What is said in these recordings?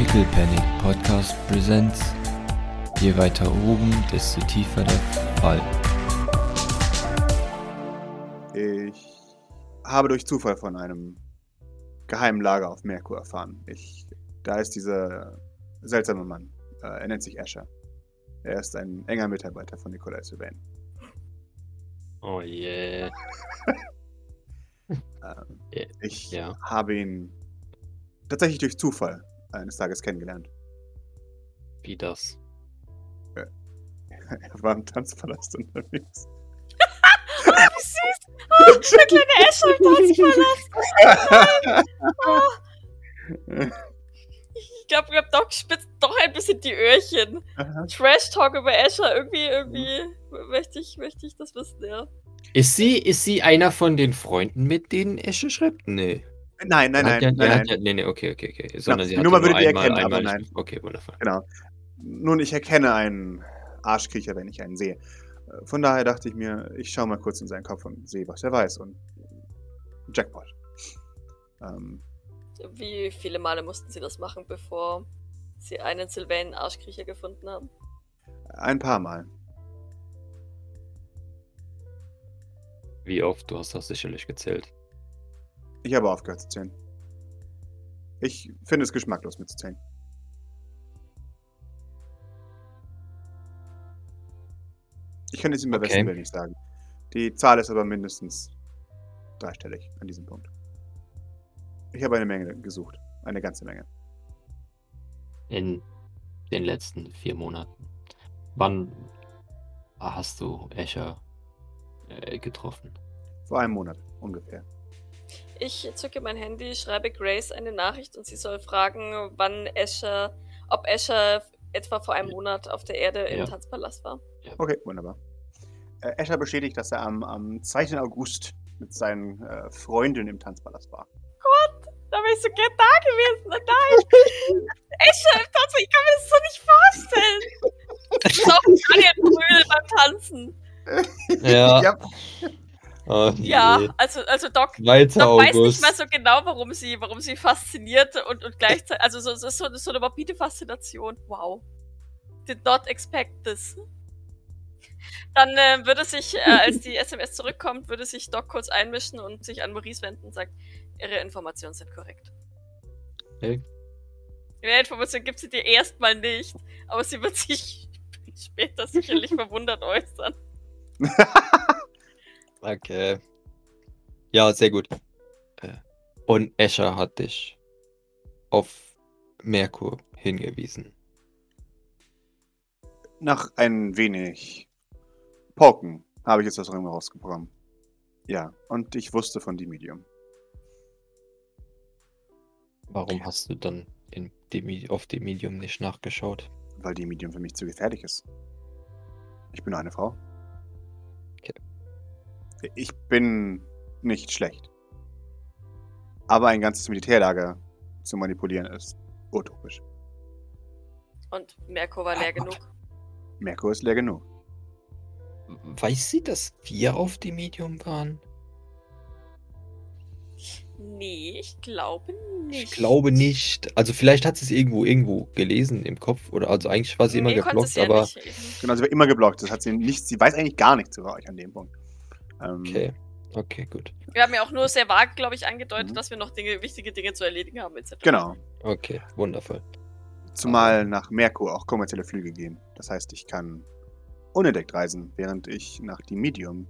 Pickle Panic Podcast Presents. Je weiter oben, desto tiefer der Fall. Ich habe durch Zufall von einem geheimen Lager auf Merkur erfahren. Ich, da ist dieser seltsame Mann. Äh, er nennt sich Asher. Er ist ein enger Mitarbeiter von Nikolai Sylvain. Oh je. Ähm, Ja, ich ja. habe ihn tatsächlich durch Zufall eines Tages kennengelernt. Wie das? Er war im Tanzpalast unterwegs. Wie süß. Oh, der kleine Escher im Tanzpalast. Ich glaube, glaub, Doc spitzt doch ein bisschen die Öhrchen. Trash Talk über Escher, irgendwie, irgendwie möchte ich, möchte ich das wissen, ja. Ist sie, ist sie einer von den Freunden, mit denen Esche schreibt? Nee. Nein, nein, nein, ja, nein, nein. ja, nee, nee, okay, okay, okay. Sondern die sie hat Nummer nur würdet ihr einmal, erkennen, aber einmal nein. Okay, wundervoll. Genau. Nun, ich erkenne einen Arschkriecher, wenn ich einen sehe. Äh, Von daher dachte ich mir, ich schaue mal kurz in seinen Kopf und sehe, was er weiß. Und Jackpot. Ähm, Wie viele Male mussten sie das machen, bevor sie einen Sylvain Arschkriecher gefunden haben? ein paar Mal. Wie oft? Du hast das sicherlich gezählt. Ich habe aufgehört zu zählen. Ich finde es geschmacklos mitzuzählen. Ich kann es ihm bei Okay. besten Willen nicht sagen. Die Zahl ist aber mindestens dreistellig an diesem Punkt. Ich habe eine Menge gesucht. Eine ganze Menge. In den letzten vier Monaten. Wann hast du Escher äh, getroffen? Vor einem Monat ungefähr. Ich zücke mein Handy, schreibe Grace eine Nachricht und sie soll fragen, wann Escher, ob Escher etwa vor einem Ja. Monat auf der Erde im Ja. Tanzpalast war. Okay, wunderbar. Äh, Escher bestätigt, dass er am, am 2. August mit seinen äh, Freunden im Tanzpalast war. Da bin ich so gern da gewesen. Nein! Escher im Tanz, ich kann mir das so nicht vorstellen. Ich auch Daniel Brühl beim Tanzen. Ja. Oh, Ja, je. also, also Doc, 2. Doc weiß nicht mal so genau, warum sie, warum sie fasziniert und, und gleichzeitig, also so, so, so, so eine morbide Faszination. Wow. Did not expect this. Dann äh, würde sich, äh, als die SMS zurückkommt, würde sich Doc kurz einmischen und sich an Maurice wenden und sagt, ihre Informationen sind korrekt. Okay. Mehr Informationen gibt sie dir erstmal nicht, aber sie wird sich später sicherlich verwundert äußern. Okay. Ja, sehr gut. Äh, Und Escher hat dich auf Merkur hingewiesen. Nach ein wenig Poken habe ich jetzt das Ring rausgekommen. Ja, und ich wusste von dem Medium. Warum hast du dann in dem, Medi- auf dem Medium nicht nachgeschaut? Weil die Medium für mich zu gefährlich ist. Ich bin nur eine Frau. Ich bin nicht schlecht. Aber ein ganzes Militärlager zu manipulieren ist utopisch. Und Merkur war leer genug. Merkur ist leer genug. Weiß sie, dass wir auf dem Medium waren? Nee, ich glaube nicht. Ich glaube nicht. Also vielleicht hat sie es irgendwo irgendwo gelesen im Kopf oder also eigentlich war sie immer Nee, konnte geblockt, ja aber nicht. Genau, sie wird immer geblockt. Das hat sie nicht. Sie weiß eigentlich gar nichts über euch an dem Punkt. Ähm, okay. Okay, gut. Wir haben ja auch nur sehr vage, glaube ich, angedeutet, Mhm. dass wir noch Dinge, wichtige Dinge zu erledigen haben, etc. Genau. Okay, wundervoll. Zumal nach Merkur auch kommerzielle Flüge gehen. Das heißt, ich kann unentdeckt reisen, während ich nach dem Medium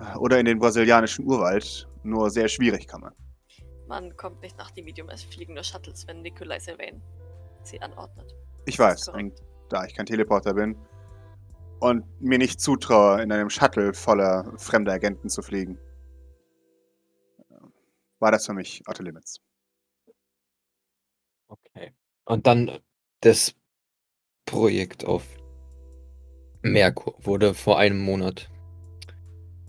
äh, oder in den brasilianischen Urwald nur sehr schwierig komme. Man kommt nicht nach dem Medium, es fliegen nur Shuttles, wenn Nikolai Sylvain sie anordnet. Ich Das weiß. Und da ich kein Teleporter bin und mir nicht zutraue, in einem Shuttle voller fremder Agenten zu fliegen, war das für mich Outer Limits. Okay. Und dann das Projekt auf Merkur wurde vor einem Monat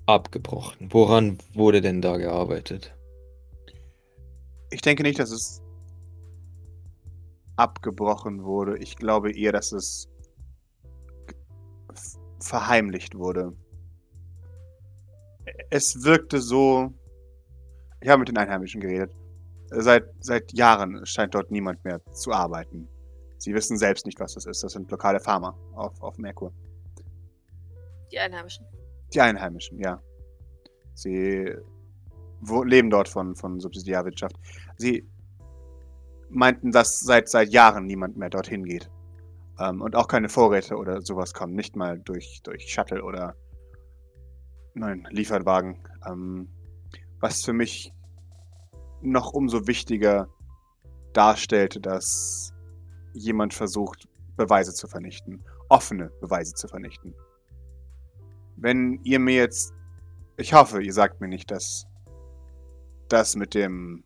abgebrochen. Woran wurde denn da gearbeitet? Ich denke nicht, dass es abgebrochen wurde. Ich glaube eher, dass es verheimlicht wurde. Es wirkte so. Ich habe mit den Einheimischen geredet. seit, seit Jahren scheint dort niemand mehr zu arbeiten. Sie wissen selbst nicht, was das ist. Das sind lokale Farmer auf, auf Merkur. Die Einheimischen. Die Einheimischen, ja. Sie wo, leben dort von, von Subsidiarwirtschaft. Sie meinten, dass seit, seit Jahren niemand mehr dorthin geht. Ähm, und auch keine Vorräte oder sowas kommen. Nicht mal durch, durch Shuttle oder nein, Lieferwagen. Ähm, was für mich noch umso wichtiger darstellte, dass jemand versucht, Beweise zu vernichten. Offene Beweise zu vernichten. Wenn ihr mir jetzt. Ich hoffe, ihr sagt mir nicht, dass das mit dem.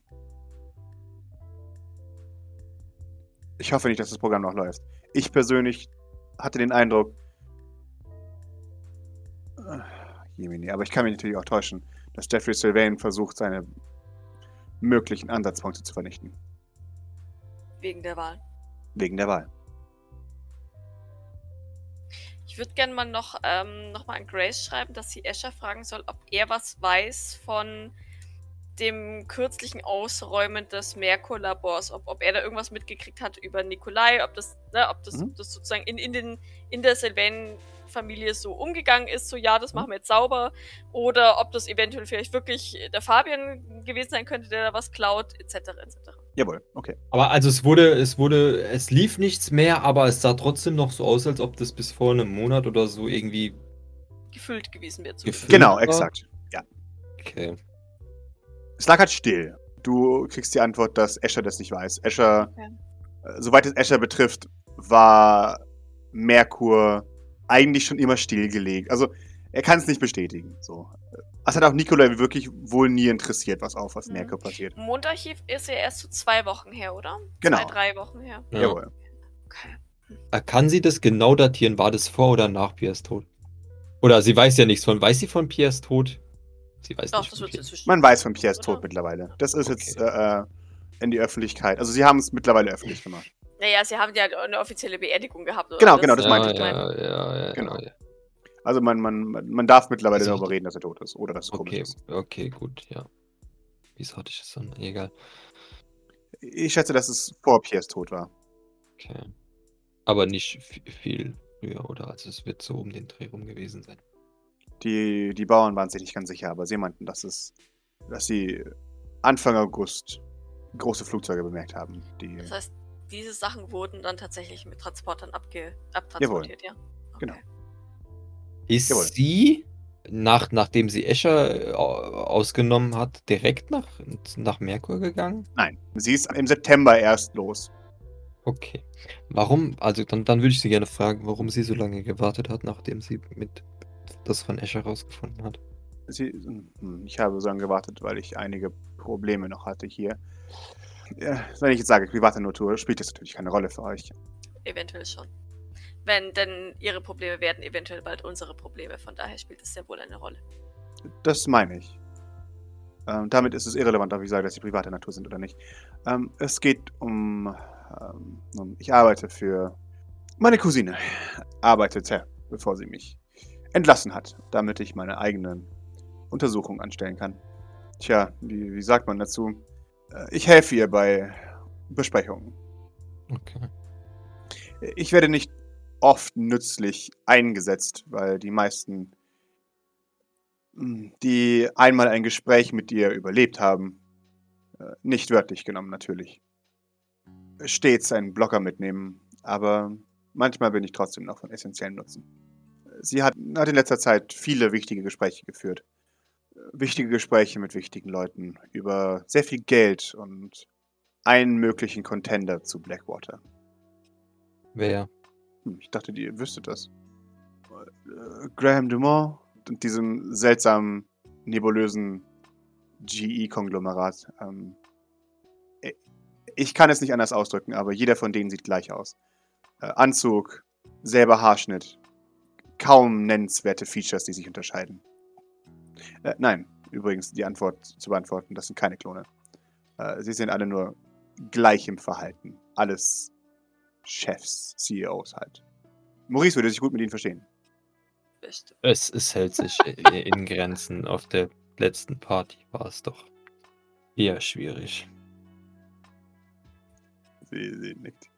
Ich hoffe nicht, dass das Programm noch läuft. Ich persönlich hatte den Eindruck. Jemini, aber ich kann mich natürlich auch täuschen, dass Jeffrey Sylvain versucht, seine möglichen Ansatzpunkte zu vernichten. Wegen der Wahl. Wegen der Wahl. Ich würde gerne mal noch, ähm, noch mal an Grace schreiben, dass sie Escher fragen soll, ob er was weiß von dem kürzlichen Ausräumen des Merkur-Labors, ob, ob er da irgendwas mitgekriegt hat über Nikolai, ob das, ne, ob das, Mhm. das sozusagen in, in, den, in der Sylvain-Familie so umgegangen ist, so ja, das machen wir jetzt sauber, oder ob das eventuell vielleicht wirklich der Fabian gewesen sein könnte, der da was klaut, etc. etc. Jawohl, okay. Aber also es wurde, es wurde, es lief nichts mehr, aber es sah trotzdem noch so aus, als ob das bis vor einem Monat oder so irgendwie Gefüllt gewesen gefüllt Genau, war. exakt. Okay. Es lag halt still. Du kriegst die Antwort, dass Escher das nicht weiß. Escher, Ja. äh, soweit es Escher betrifft, war Merkur eigentlich schon immer stillgelegt. Also er kann es nicht bestätigen. So. Es hat auch Nikolai wirklich wohl nie interessiert, was auf was Mhm. Merkur passiert. Mondarchiv ist ja erst so zwei Wochen her, oder? Genau. Zwei, drei Wochen her. Ja. Jawohl. Okay. Äh, Kann sie das genau datieren? War das vor oder nach Piers Tod? Oder sie weiß ja nichts von. Weiß sie von Piers Tod? Sie weiß Doch, nicht. das von wird inzwischen. Man weiß von Piers Oder? Tod mittlerweile. Das ist Okay. jetzt äh, in die Öffentlichkeit. Also sie haben es mittlerweile öffentlich gemacht. Naja, sie haben ja eine offizielle Beerdigung gehabt. Oder? Genau, genau, das ja, meinte ich. ja, ja, ja, Genau. ja. Also man, man, man darf mittlerweile Also- darüber reden, dass er tot ist. Oder dass es komisch Okay, ist. okay, gut, ja. Wieso hatte ich das dann? Egal. Ich schätze, dass es vor Piers Tod war. Okay. Aber nicht vi- viel früher, oder? Also es wird so um den Dreh rum gewesen sein. Die, die Bauern waren sich nicht ganz sicher, aber sie meinten, dass es, dass sie Anfang August große Flugzeuge bemerkt haben. Die, Das heißt, diese Sachen wurden dann tatsächlich mit Transportern abge abtransportiert, ja? Okay. Genau. Ist Jawohl. sie, nach, nachdem sie Escher äh, au- ausgenommen hat, direkt nach, nach Merkur gegangen? nein, sie ist im September erst los. Okay. Warum, also dann, dann würde ich sie gerne fragen, warum sie so lange gewartet hat, nachdem sie mit das von Escher rausgefunden hat. Sie, hm, ich habe so lange gewartet, weil ich einige Probleme noch hatte hier. Ja, wenn ich jetzt sage, private Natur, spielt das natürlich keine Rolle für euch. Eventuell schon. Wenn, denn ihre Probleme werden eventuell bald unsere Probleme. Von daher spielt es sehr wohl eine Rolle. Das meine ich. Ähm, damit ist es irrelevant, ob ich sage, dass sie private Natur sind oder nicht. Ähm, es geht um, ähm, um. Ich arbeite für. Meine Cousine arbeitete, bevor sie mich entlassen hat, damit ich meine eigenen Untersuchungen anstellen kann. Tja, wie, wie sagt man dazu? Äh, Ich helfe ihr bei Besprechungen. Okay. Ich werde nicht oft nützlich eingesetzt, weil die meisten, mh, die einmal ein Gespräch mit dir überlebt haben, äh, nicht wörtlich genommen natürlich, stets einen Blocker mitnehmen, aber manchmal bin ich trotzdem noch von essentiellem Nutzen. Sie hat, hat in letzter Zeit viele wichtige Gespräche geführt. Wichtige Gespräche mit wichtigen Leuten über sehr viel Geld und einen möglichen Contender zu Blackwater. Wer? Hm, Ich dachte, ihr wüsstet das. Äh, Graham Dumont und diesem seltsamen, nebulösen GE-Konglomerat. Ähm, äh, ich kann es nicht anders ausdrücken, aber jeder von denen sieht gleich aus. Äh, Anzug, selber Haarschnitt, kaum nennenswerte Features, die sich unterscheiden. Äh, nein, übrigens die Antwort zu beantworten, das sind keine Klone. Äh, sie sind alle nur gleich im Verhalten. Alles Chefs, CEOs halt. Maurice würde sich gut mit ihnen verstehen. Es, es hält sich in Grenzen. Auf der letzten Party war es doch eher schwierig. Sie, sie nickt.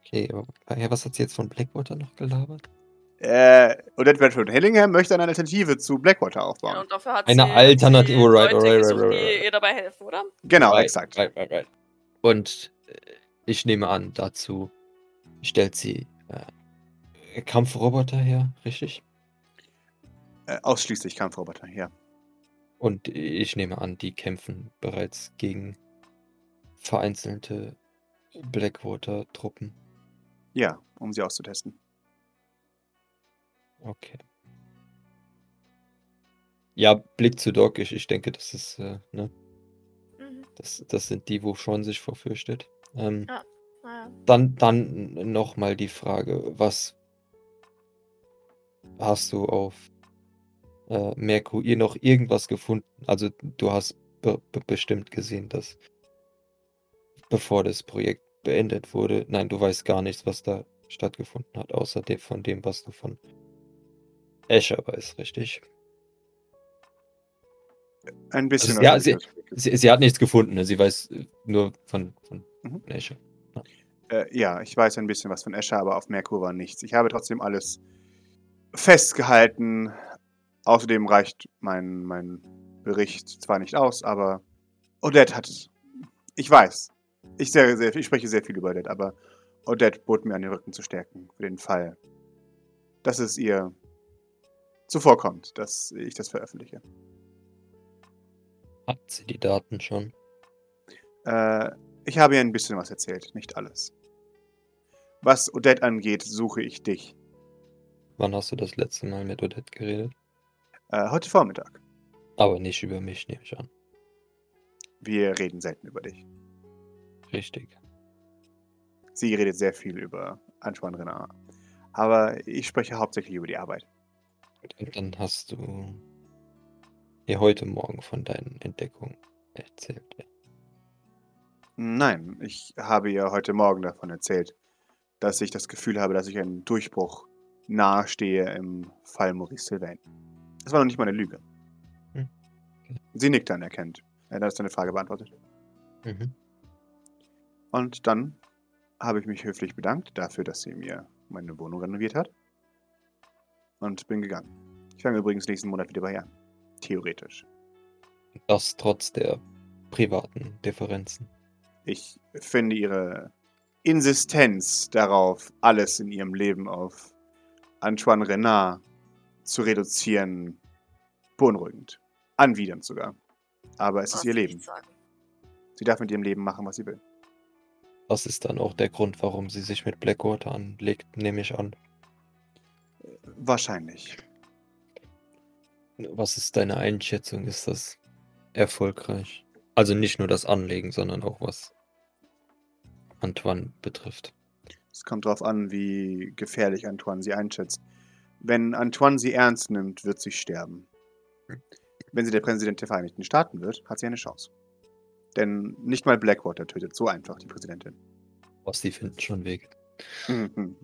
Okay, aber ja, was hat sie jetzt von Blackwater noch gelabert? Äh, Odette Redford Hillingham möchte eine Alternative zu Blackwater Ja, aufbauen. und dafür hat Eine sie, Alternative, sie right, Leute right, gesucht, right, die right. ihr dabei helfen, oder? Genau, Right, exakt. Right, right, right. Und äh, ich nehme an, dazu stellt sie äh, Kampfroboter her, richtig? Äh, ausschließlich Kampfroboter, ja. Und ich nehme an, die kämpfen bereits gegen vereinzelte Blackwater-Truppen. Ja, um sie auszutesten. Okay. Ja, Blick zu Doc, ich, ich denke, das ist, äh, ne, Mhm. das, das sind die, wo Sean sich vorfürchtet. Ähm, Naja. Dann, dann nochmal die Frage, was hast du auf äh, Merkur ihr noch irgendwas gefunden? Also du hast be be bestimmt gesehen, dass bevor das Projekt beendet wurde, nein, du weißt gar nichts, was da stattgefunden hat, außer dem, von dem, was du von Escher weißt, richtig? Ein bisschen. Also, ja, sie- Sie, sie hat nichts gefunden, ne? sie weiß äh, nur von, von Mhm. Escher. Äh, ja, ich weiß ein bisschen was von Escher, aber auf Merkur war nichts. Ich habe trotzdem alles festgehalten. Außerdem reicht mein, mein Bericht zwar nicht aus, aber Odette hat es. Ich weiß. Ich, sehr, sehr, ich spreche sehr viel über Odette, aber Odette bot mir an den Rücken zu stärken, für den Fall, dass es ihr zuvorkommt, dass ich das veröffentliche. Hat sie die Daten schon? Äh, ich habe ihr ein bisschen was erzählt, nicht alles. Was Odette angeht, suche ich dich. Wann hast du das letzte Mal mit Odette geredet? Äh, heute Vormittag. Aber nicht über mich, nehme ich an. Wir reden selten über dich. Richtig. Sie redet sehr viel über Antoine Renard. Aber ich spreche hauptsächlich über die Arbeit. Und dann hast du ihr heute Morgen von deinen Entdeckungen erzählt. Nein, ich habe ihr heute Morgen davon erzählt, dass ich das Gefühl habe, dass ich einen Durchbruch nahestehe im Fall Maurice Sylvain. Das war noch nicht mal eine Lüge. Hm, okay. Sie nickt anerkennt. Er hat deine Frage beantwortet. Mhm. Und dann habe ich mich höflich bedankt dafür, dass sie mir meine Wohnung renoviert hat. Und bin gegangen. Ich fange übrigens nächsten Monat wieder bei ihr an. Theoretisch. Das trotz der privaten Differenzen. Ich finde ihre Insistenz darauf, alles in ihrem Leben auf Antoine Renard zu reduzieren, beunruhigend. Anwidernd sogar. Aber es ist Was ihr soll ich Leben. Sie darf mit ihrem Leben machen, was sie will. Das ist dann auch der Grund, warum sie sich mit Blackwater anlegt, nehme ich an. Wahrscheinlich. Was ist deine Einschätzung? Ist das erfolgreich? Also nicht nur das Anlegen, sondern auch was Antoine betrifft. Es kommt darauf an, wie gefährlich Antoine sie einschätzt. Wenn Antoine sie ernst nimmt, wird sie sterben. Wenn sie der Präsident der Vereinigten Staaten wird, hat sie eine Chance. Denn nicht mal Blackwater tötet so einfach die Präsidentin. Was die finden schon Wege. Mhm.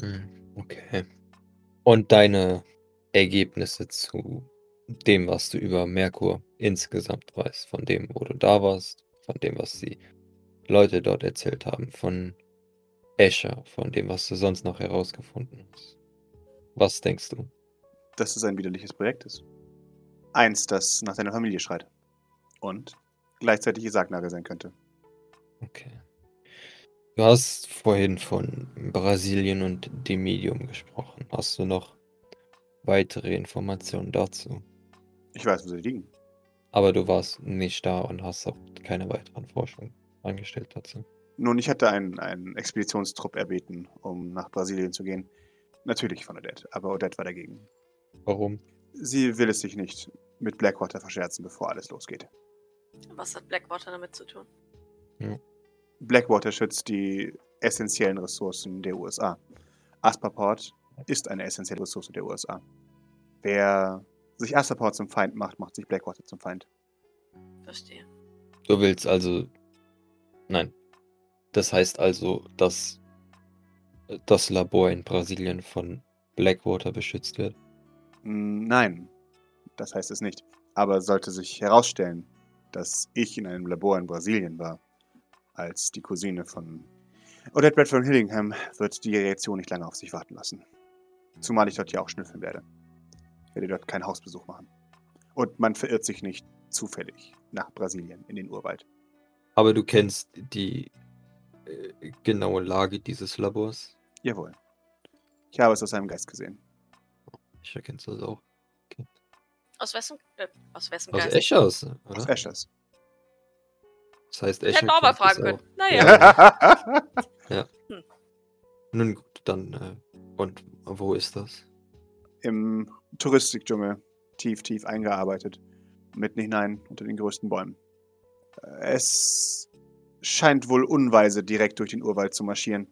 Hm, Okay. Und deine Ergebnisse zu dem, was du über Merkur insgesamt weißt, von dem, wo du da warst, von dem, was die Leute dort erzählt haben, von Escher, von dem, was du sonst noch herausgefunden hast. Was denkst du? Dass es ein widerliches Projekt ist. Eins, das nach deiner Familie schreit. Und gleichzeitig ihr Sargnagel sein könnte. Okay. Du hast vorhin von Brasilien und dem Medium gesprochen. Hast du noch weitere Informationen dazu? Ich weiß, wo sie liegen. Aber du warst nicht da und hast auch keine weiteren Forschungen angestellt dazu. Nun, ich hatte einen, einen Expeditionstrupp erbeten, um nach Brasilien zu gehen. Natürlich von Odette, aber Odette war dagegen. Warum? Sie will es sich nicht mit Blackwater verscherzen, bevor alles losgeht. Was hat Blackwater damit zu tun? Blackwater schützt die essentiellen Ressourcen der USA. Asperport ist eine essentielle Ressource der USA. Wer sich Asperport zum Feind macht, macht sich Blackwater zum Feind. Verstehe. Du willst also. Nein. Das heißt also, dass das Labor in Brasilien von Blackwater beschützt wird. Mm, Nein, das heißt es nicht. Aber sollte sich herausstellen, dass ich in einem Labor in Brasilien war, als die Cousine von Odette Bradford Hillingham wird die Reaktion nicht lange auf sich warten lassen. Zumal ich dort ja auch schnüffeln werde. Ich werde dort keinen Hausbesuch machen. Und man verirrt sich nicht zufällig nach Brasilien in den Urwald. Aber du kennst die äh, genaue Lage dieses Labors? Jawohl. Ich habe es aus seinem Geist gesehen. Ich erkenne es also auch. Aus wessen, äh, aus wessen Aus Geist? Eschers, Aus oder? Eschers. Das heißt, Ich Escher hätte auch mal fragen auch. können. Naja. Ja. Nun gut, dann. Äh, und wo ist das? Im Touristikdschungel. Tief, tief eingearbeitet. Mitten hinein unter den größten Bäumen. Es scheint wohl unweise, direkt durch den Urwald zu marschieren.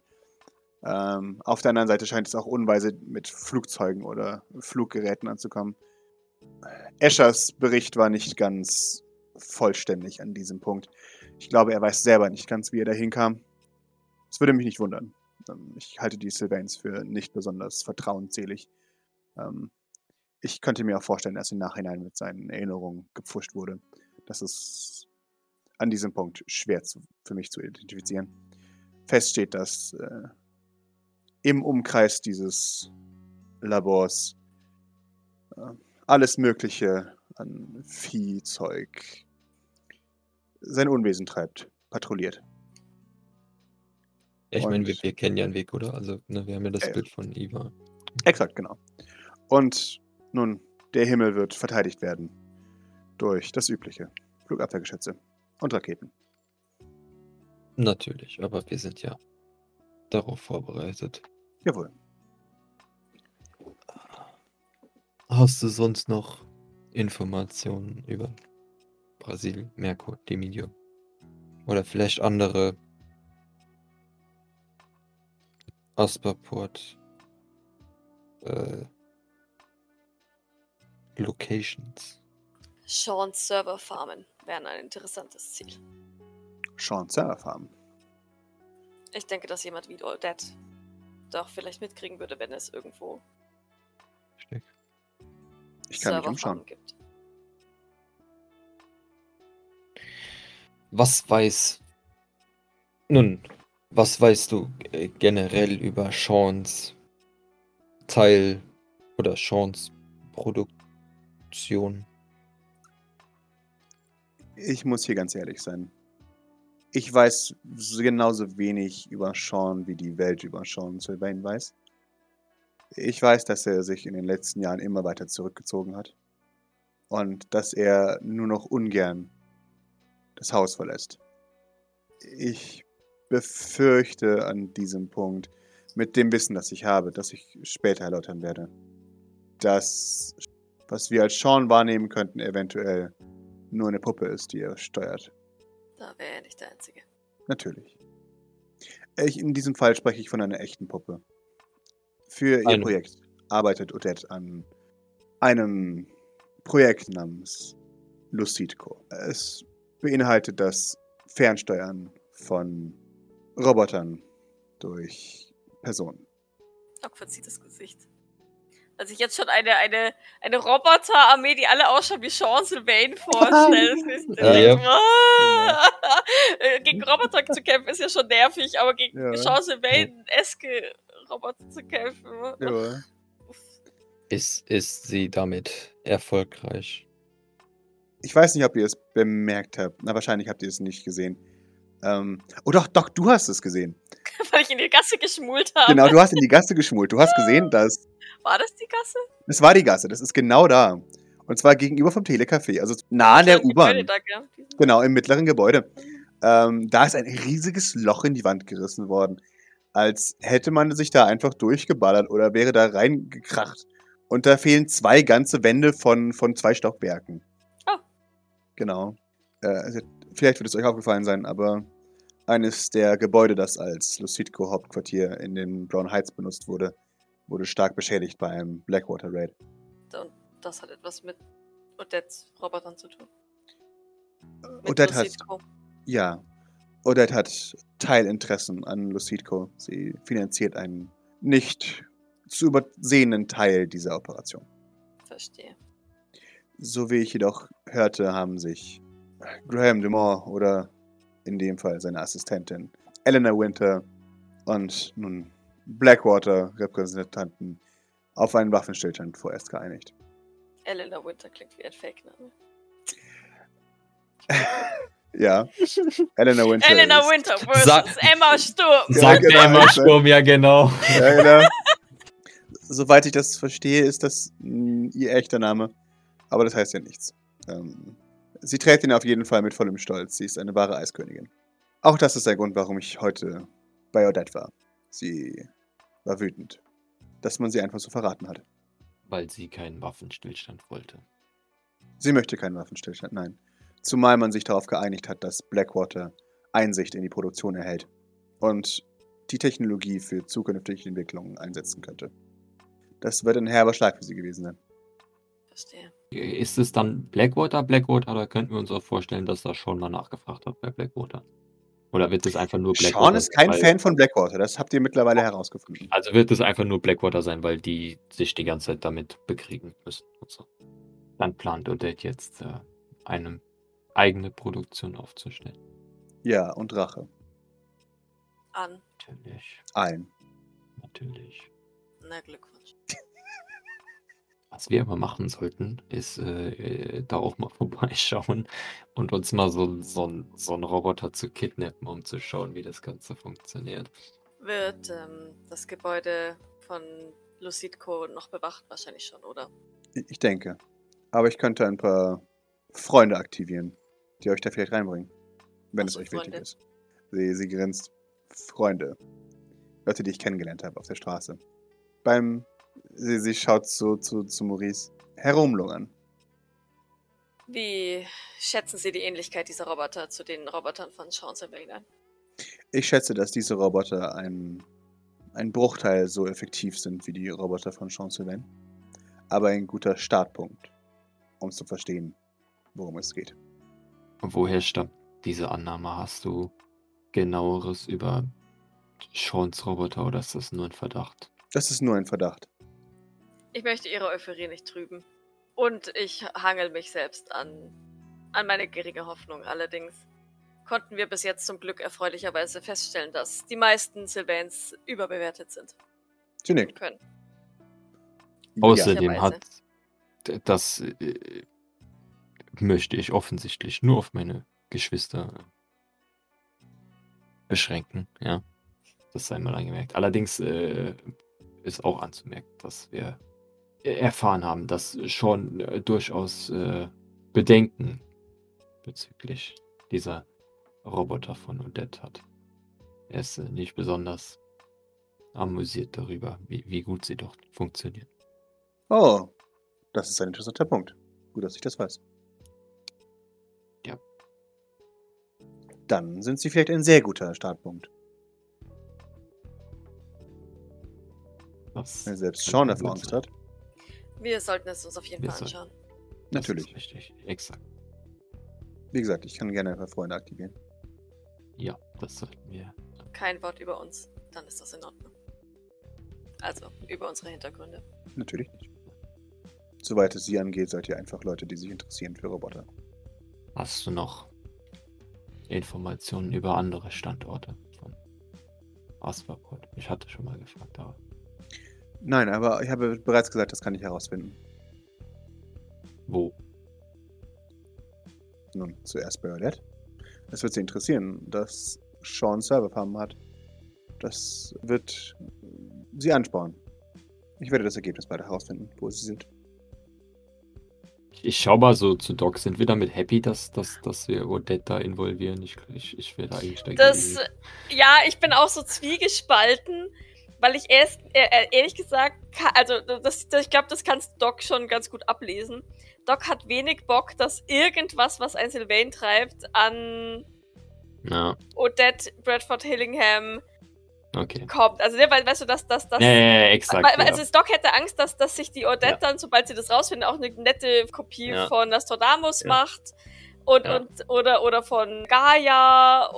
Ähm, auf der anderen Seite scheint es auch unweise, mit Flugzeugen oder Fluggeräten anzukommen. Eschers Bericht war nicht ganz vollständig an diesem Punkt. Ich glaube, er weiß selber nicht ganz, wie er dahin kam. Es würde mich nicht wundern. Ähm, Ich halte die Sylvains für nicht besonders vertrauensselig. Ähm, ich könnte mir auch vorstellen, dass im Nachhinein mit seinen Erinnerungen gepfuscht wurde. Das ist an diesem Punkt schwer zu, für mich zu identifizieren. Fest steht, dass äh, im Umkreis dieses Labors äh, alles Mögliche an Viehzeug sein Unwesen treibt, patrouilliert. Ja, ich meine, wir, wir kennen ja einen Weg, oder? Also, ne, wir haben ja das ja. Bild von Iva. Exakt, genau. Und nun, der Himmel wird verteidigt werden durch das Übliche. Flugabwehrgeschütze und Raketen. Natürlich, aber wir sind ja darauf vorbereitet. Jawohl. Hast du sonst noch Informationen über Brasil, Merkur, Demilio? Oder vielleicht andere Asperport äh, Locations? Sean's Serverfarmen wären ein interessantes Ziel. Sean Serverfarm. Ich denke, dass jemand wie Odette doch vielleicht mitkriegen würde, wenn es irgendwo Steck. Ich kann mich umschauen. Serverfarmen gibt. Was weiß. Nun, was weißt du äh, generell über Seans Teil oder Seans Produktion? Ich muss hier ganz ehrlich sein. Ich weiß so- genauso wenig über Sean, wie die Welt über Sean Sylvain weiß. Ich weiß, dass er sich in den letzten Jahren immer weiter zurückgezogen hat. Und dass er nur noch ungern das Haus verlässt. Ich befürchte an diesem Punkt, mit dem Wissen, das ich habe, das ich später erläutern werde, dass was wir als Sean wahrnehmen könnten, eventuell nur eine Puppe ist, die er steuert. Da wäre er nicht der Einzige. Natürlich. Ich, in diesem Fall spreche ich von einer echten Puppe. Für ihr Eine. Projekt arbeitet Odette an einem Projekt namens Lucidco. Es beinhaltet das Fernsteuern von Robotern durch Personen. Doc verzieht das Gesicht. Also ich jetzt schon eine, eine, eine Roboterarmee, die alle ausschauen wie Sean Sylvain vorstelle. Das ist Ja. ah! Äh, Gegen Roboter zu kämpfen ist ja schon nervig, aber gegen Ja. Sean Sylvain-eske Roboter zu kämpfen. Ja. Ist, ist sie damit erfolgreich? Ich weiß nicht, ob ihr es bemerkt habt. Na, wahrscheinlich habt ihr es nicht gesehen. Ähm, oh doch, doch, du hast es gesehen. Weil ich in die Gasse geschmult habe. Genau, du hast in die Gasse geschmult. Du hast gesehen, dass War das die Gasse? Das war die Gasse, das ist genau da. Und zwar gegenüber vom Telecafé, also nah an der U-Bahn. Genau, im mittleren Gebäude. Ähm, da ist ein riesiges Loch in die Wand gerissen worden. Als hätte man sich da einfach durchgeballert oder wäre da reingekracht. Und da fehlen zwei ganze Wände von, von zwei Stockwerken. Genau. Äh, also, vielleicht wird es euch aufgefallen sein, aber eines der Gebäude, das als Lucidco Hauptquartier in den Brown Heights benutzt wurde, wurde stark beschädigt bei einem Blackwater Raid. Und das hat etwas mit Odettes Robotern zu tun. Mit Odette hat, Lucidco. ja, Odette hat Teilinteressen an Lucidco. Sie finanziert einen nicht zu übersehenden Teil dieser Operation. Verstehe. So wie ich jedoch hörte, haben sich Graham Dumont oder in dem Fall seine Assistentin Eleanor Winter und nun Blackwater-Repräsentanten auf einen Waffenstillstand vorerst geeinigt. Eleanor Winter klingt wie ein Fake-Name. Ja, Eleanor Winter. Eleanor Winter versus Sa- Emma Sturm. Ja, Sagt genau, der immer Alter. Sturm, ja genau. Ja, genau. Soweit ich das verstehe, ist das ihr echter Name. Aber das heißt ja nichts. Ähm, sie trägt ihn auf jeden Fall mit vollem Stolz. Sie ist eine wahre Eiskönigin. Auch das ist der Grund, warum ich heute bei Odette war. Sie war wütend, dass man sie einfach so verraten hat. Weil sie keinen Waffenstillstand wollte. Sie möchte keinen Waffenstillstand, nein. Zumal man sich darauf geeinigt hat, dass Blackwater Einsicht in die Produktion erhält und die Technologie für zukünftige Entwicklungen einsetzen könnte. Das wird ein herber Schlag für sie gewesen sein. Verstehe. Ist es dann Blackwater, Blackwater, oder könnten wir uns auch vorstellen, dass da schon mal nachgefragt hat bei Blackwater? Oder wird es einfach nur Blackwater? Sean ist kein weil- Fan von Blackwater, das habt ihr mittlerweile herausgefunden. Also wird es einfach nur Blackwater sein, weil die sich die ganze Zeit damit bekriegen müssen. Und so. Dann plant Odette jetzt äh, eine eigene Produktion aufzustellen. Ja, und Rache. An. Natürlich, Ein. natürlich. Na, Glückwunsch. Was wir aber machen sollten, ist äh, äh, da auch mal vorbeischauen und uns mal so, so, ein- so einen Roboter zu kidnappen, um zu schauen, wie das Ganze funktioniert. Wird ähm, das Gebäude von Lucidco noch bewacht? Wahrscheinlich schon, oder? Ich denke. Aber ich könnte ein paar Freunde aktivieren, die euch da vielleicht reinbringen. Wenn Was es euch wichtig Freunde? ist. Sie, sie grinst. Freunde. Leute, die ich kennengelernt habe auf der Straße. Beim. Sie, sie schaut zu, zu, zu Maurice. Herumlungern. Wie schätzen Sie die Ähnlichkeit dieser Roboter zu den Robotern von Sean Sylvain ein? Ich schätze, dass diese Roboter ein, ein Bruchteil so effektiv sind wie die Roboter von Sean Sylvain. Aber ein guter Startpunkt, um zu verstehen, worum es geht. Woher stammt diese Annahme? Hast du genaueres über Seans Roboter oder ist das nur ein Verdacht? Das ist nur ein Verdacht. Ich möchte Ihre Euphorie nicht trüben. Und ich hangel mich selbst an, an meine geringe Hoffnung. Allerdings konnten wir bis jetzt zum Glück erfreulicherweise feststellen, dass die meisten Sylvains überbewertet sind Sie nickt. können. Außerdem hat das äh, möchte ich offensichtlich nur auf meine Geschwister beschränken, ja. Das sei mal angemerkt. Allerdings äh, ist auch anzumerken, dass wir erfahren haben, dass schon äh, durchaus äh, Bedenken bezüglich dieser Roboter von Odette hat. Er ist äh, nicht besonders amüsiert darüber, wie, wie gut sie doch funktionieren. Oh, das ist ein interessanter Punkt. Gut, dass ich das weiß. Ja. Dann sind sie vielleicht ein sehr guter Startpunkt. Das Wenn selbst Sean Erfahrung sein. hat. Wir sollten es uns auf jeden Wir Fall anschauen. Das Natürlich. Ist richtig, exakt. Wie gesagt, ich kann gerne ein paar Freunde aktivieren. Ja, das sollten wir. Kein Wort über uns. Dann ist das in Ordnung. Also, über unsere Hintergründe. Natürlich nicht. Soweit es sie angeht, seid ihr einfach Leute, die sich interessieren für Roboter. Hast du noch Informationen über andere Standorte von Asperport? Ich hatte schon mal gefragt, aber Nein, aber ich habe bereits gesagt, das kann ich herausfinden. wo? Nun, zuerst bei Odette. Es wird sie interessieren, dass Sean Serverfarm hat. Das wird sie anspornen. Ich werde das Ergebnis bald herausfinden, wo sie sind. Ich, schau mal so zu Doc. Sind wir damit happy, dass, dass, dass wir Odette da involvieren? Ich, ich, ich wäre da eigentlich dagegen. Das, ja, ich bin auch so zwiegespalten, weil ich erst, äh, äh, ehrlich gesagt, also das, das, ich glaube, das kannst Doc schon ganz gut ablesen. Doc hat wenig Bock, dass irgendwas, was ein Sylvain treibt, an Ja, Odette Bradford Hillingham okay. kommt. Also, ne, weil, weißt du, dass das. Ja, ja, exakt. weil, ja. also Doc hätte Angst, dass, dass sich die Odette Ja. dann, sobald sie das rausfinden, auch eine nette Kopie von Nostradamus macht. Und, und, oder, oder von Gaia.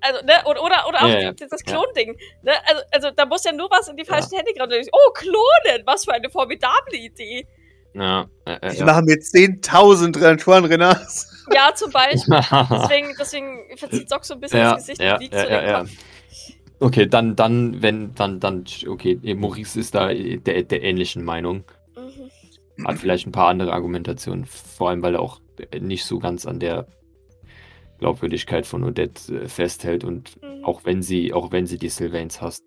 Also, ne, oder, oder, oder auch Ja, ja. die- das Ja. Klonding. Ne? Also, also, da muss ja nur was in die falschen Hände geraten. Oh, Klonen! Was für eine formidable Idee. Ja, äh, Ich ja. mache mir 10.000 Renatoren-Renars. Ja, zum Beispiel. Deswegen, deswegen verzieht Doc so ein bisschen ja, das Gesicht ja, und liegt ja, so ja, ja. Okay, dann, dann, wenn, dann, dann, okay, eh, Maurice ist da eh, der, der ähnlichen Meinung. Mhm. Hat vielleicht ein paar andere Argumentationen, vor allem weil er auch nicht so ganz an der Glaubwürdigkeit von Odette äh, festhält und Mhm. auch wenn sie, auch wenn sie die Sylvains hasst.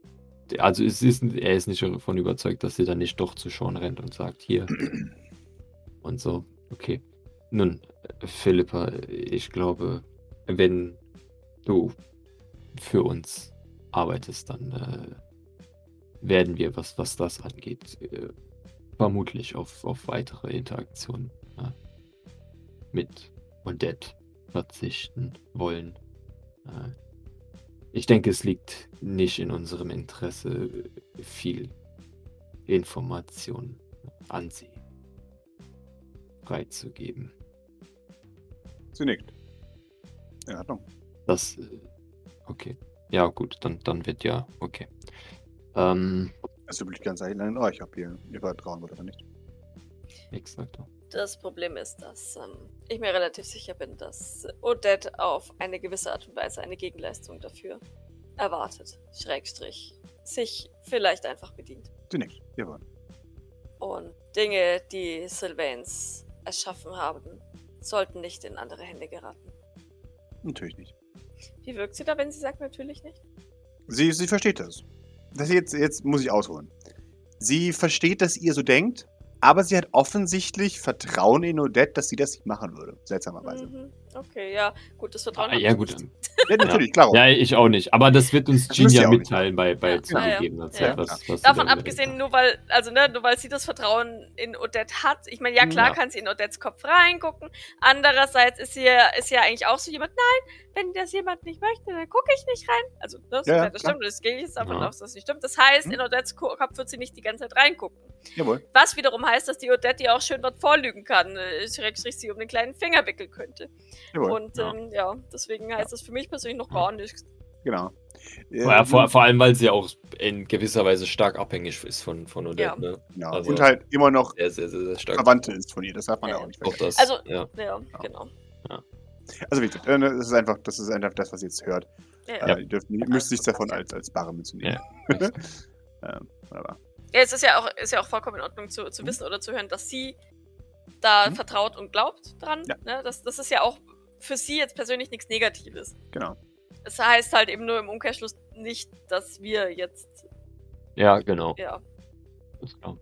Also es ist, er ist nicht davon überzeugt, dass sie dann nicht doch zu Sean rennt und sagt, hier. Und so, okay. Nun, Philippa, ich glaube, wenn du für uns arbeitest, dann äh, werden wir, was, was das angeht, äh, vermutlich auf, auf weitere Interaktionen äh, mit Odette verzichten wollen. Äh, ich denke, es liegt nicht in unserem Interesse, viel Information an sie freizugeben. Sie nickt. In Ordnung. Das, äh, okay. Ja, gut, dann, dann wird ja, okay. Ähm, Also würde ich ganz ehrlich an euch, ob ihr ihr vertrauen oder nicht. exakt. Das Problem ist, dass ähm, ich mir relativ sicher bin, dass Odette auf eine gewisse Art und Weise eine Gegenleistung dafür erwartet. Schrägstrich. Sich vielleicht einfach bedient. Wir wollen. Und Dinge, die Sylvains erschaffen haben, sollten nicht in andere Hände geraten. Natürlich nicht. Wie wirkt sie da, wenn sie sagt natürlich nicht? Sie, sie versteht das. das jetzt, jetzt muss ich ausholen. Sie versteht, dass ihr so denkt, aber sie hat offensichtlich Vertrauen in Odette, dass sie das nicht machen würde. Seltsamerweise. Mhm. Okay, ja, gut, das Vertrauen Ah, ja, ich gut. nicht. Ja, natürlich, klar. Ja, ich auch nicht. Aber das wird uns Das nicht. mitteilen bei, bei Ja, zugegebener Ja, Zeit. ja. Was, was Davon da abgesehen, nur weil, also ne, nur weil sie das Vertrauen in Odette hat. Ich meine, ja klar Ja. kann sie in Odettes Kopf reingucken. Andererseits ist sie ja, ist sie ja eigentlich auch so jemand, nein, wenn das jemand nicht möchte, dann gucke ich nicht rein. Also, ne, so Ja, ja, ja, das klar. stimmt. Das gehe ich jetzt davon Ja. aus, dass das nicht stimmt. Das heißt, Hm. in Odettes Ko- Kopf wird sie nicht die ganze Zeit reingucken. Jawohl. Was wiederum heißt, dass die Odette auch schön dort vorlügen kann. äh, Schrägstrich sie um den kleinen Finger wickeln könnte. Jawohl. Und Ja. ähm, ja, deswegen heißt das für mich persönlich noch gar nichts. Genau. Ja, vor, vor allem, weil sie auch in gewisser Weise stark abhängig ist von, von Odette. Ja. Ne? genau. also- Und halt immer noch Sehr, sehr, sehr, sehr stark. Verwandte ist von ihr. Das darf man ja Ja. auch nicht Auch vergessen. das. Also- ja. Ja, genau. Also wie gesagt, äh, das ist einfach, das ist einfach das, was ihr jetzt hört. Ja, Äh, ihr dürft müsst nichts davon als, als bare Münze nehmen. ähm, wunderbar. Ja, es ist ja auch, ist ja auch vollkommen in Ordnung zu, zu Mhm. wissen oder zu hören, dass sie da Mhm. vertraut und glaubt dran. Ja. Ne? Das, das ist ja auch für sie jetzt persönlich nichts Negatives. Genau. Es heißt halt eben nur im Umkehrschluss nicht, dass wir jetzt, ja, genau. ja, klar.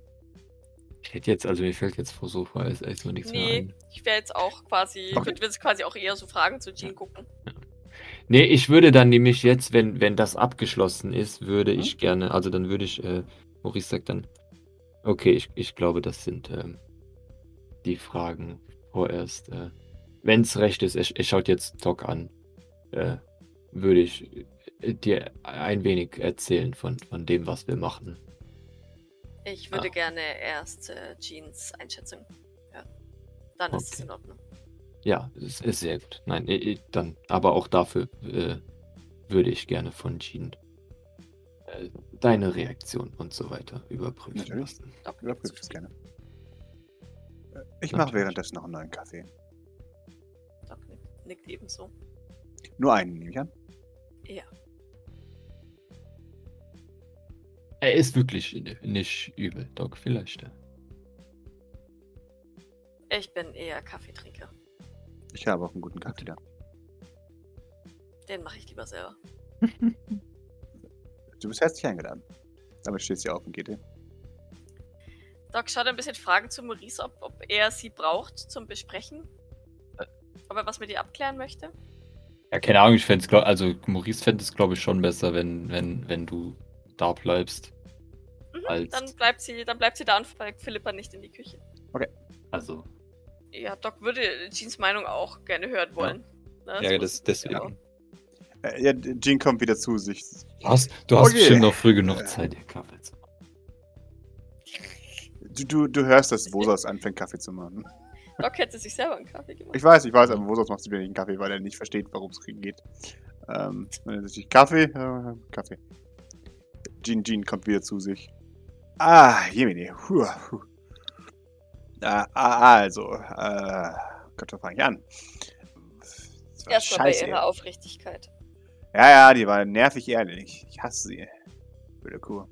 Ich hätte jetzt, also mir fällt jetzt vor so vor ist echt so nichts mehr nee, ein. ich wäre jetzt auch quasi, Okay. würde jetzt quasi auch eher so Fragen zu Jean gucken. Nee, ich würde dann nämlich jetzt, wenn, wenn das abgeschlossen ist, würde Mhm. ich gerne, also dann würde ich, äh, Maurice sagt dann, okay, ich, ich glaube, das sind ähm, die Fragen vorerst. Äh, wenn es recht ist, er, er schaut jetzt Doc an, äh, würde ich äh, dir ein wenig erzählen von, von dem, was wir machen. Ich würde Ah. gerne erst äh, Jeans Einschätzung hören. Dann ist es Okay. in Ordnung. Ja, es ist sehr gut. Nein, äh, äh, dann, aber auch dafür äh, würde ich gerne von Jean äh, deine Reaktion und so weiter überprüfen Natürlich. lassen. Doc, Überprüft es gerne. Äh, Ich mache währenddessen noch einen neuen Kaffee. Doc nickt, ebenso. Nur einen, nehme ich an. Ja. Er ist wirklich nicht übel, Doc, vielleicht. Ich bin eher Kaffeetrinker. Ich habe auch einen guten Kaffee da. Den mache ich lieber selber. Du bist herzlich eingeladen. Damit stehst du auf und geht dir. Doc schaut ein bisschen Fragen zu Maurice, ob, ob er sie braucht zum Besprechen. Äh. Ob er was mit ihr abklären möchte. Ja, keine Ahnung, ich fände es, also Maurice fände es, glaube ich, schon besser, wenn, wenn, wenn du da bleibst. Mhm, Als- dann bleibt sie, dann bleibt sie da und folgt Philippa nicht in die Küche. Also, Ja, Doc würde Jeans Meinung auch gerne hören wollen. Ne, Ja, so das, ist- deswegen. Äh, ja, Jean kommt wieder zu sich. Was? Du hast Okay. bestimmt noch früh genug Zeit, ihr Kaffee zu machen. Du, du, du hörst, dass Vosas anfängt, Kaffee zu machen. Doc hätte sich selber einen Kaffee gemacht. Ich weiß, ich weiß, aber Vosas macht sich wieder nicht einen Kaffee, weil er nicht versteht, worum es geht. Ähm, wenn er sich Kaffee, äh, Kaffee. Jean, Jean kommt wieder zu sich. Ah, Jemini. Puh, puh. Äh, also, äh, Gott, wo fange ich an? Erstmal bei ihrer Aufrichtigkeit. Ja, ja, die war nervig ehrlich. Ich hasse sie. Blöde Kuh.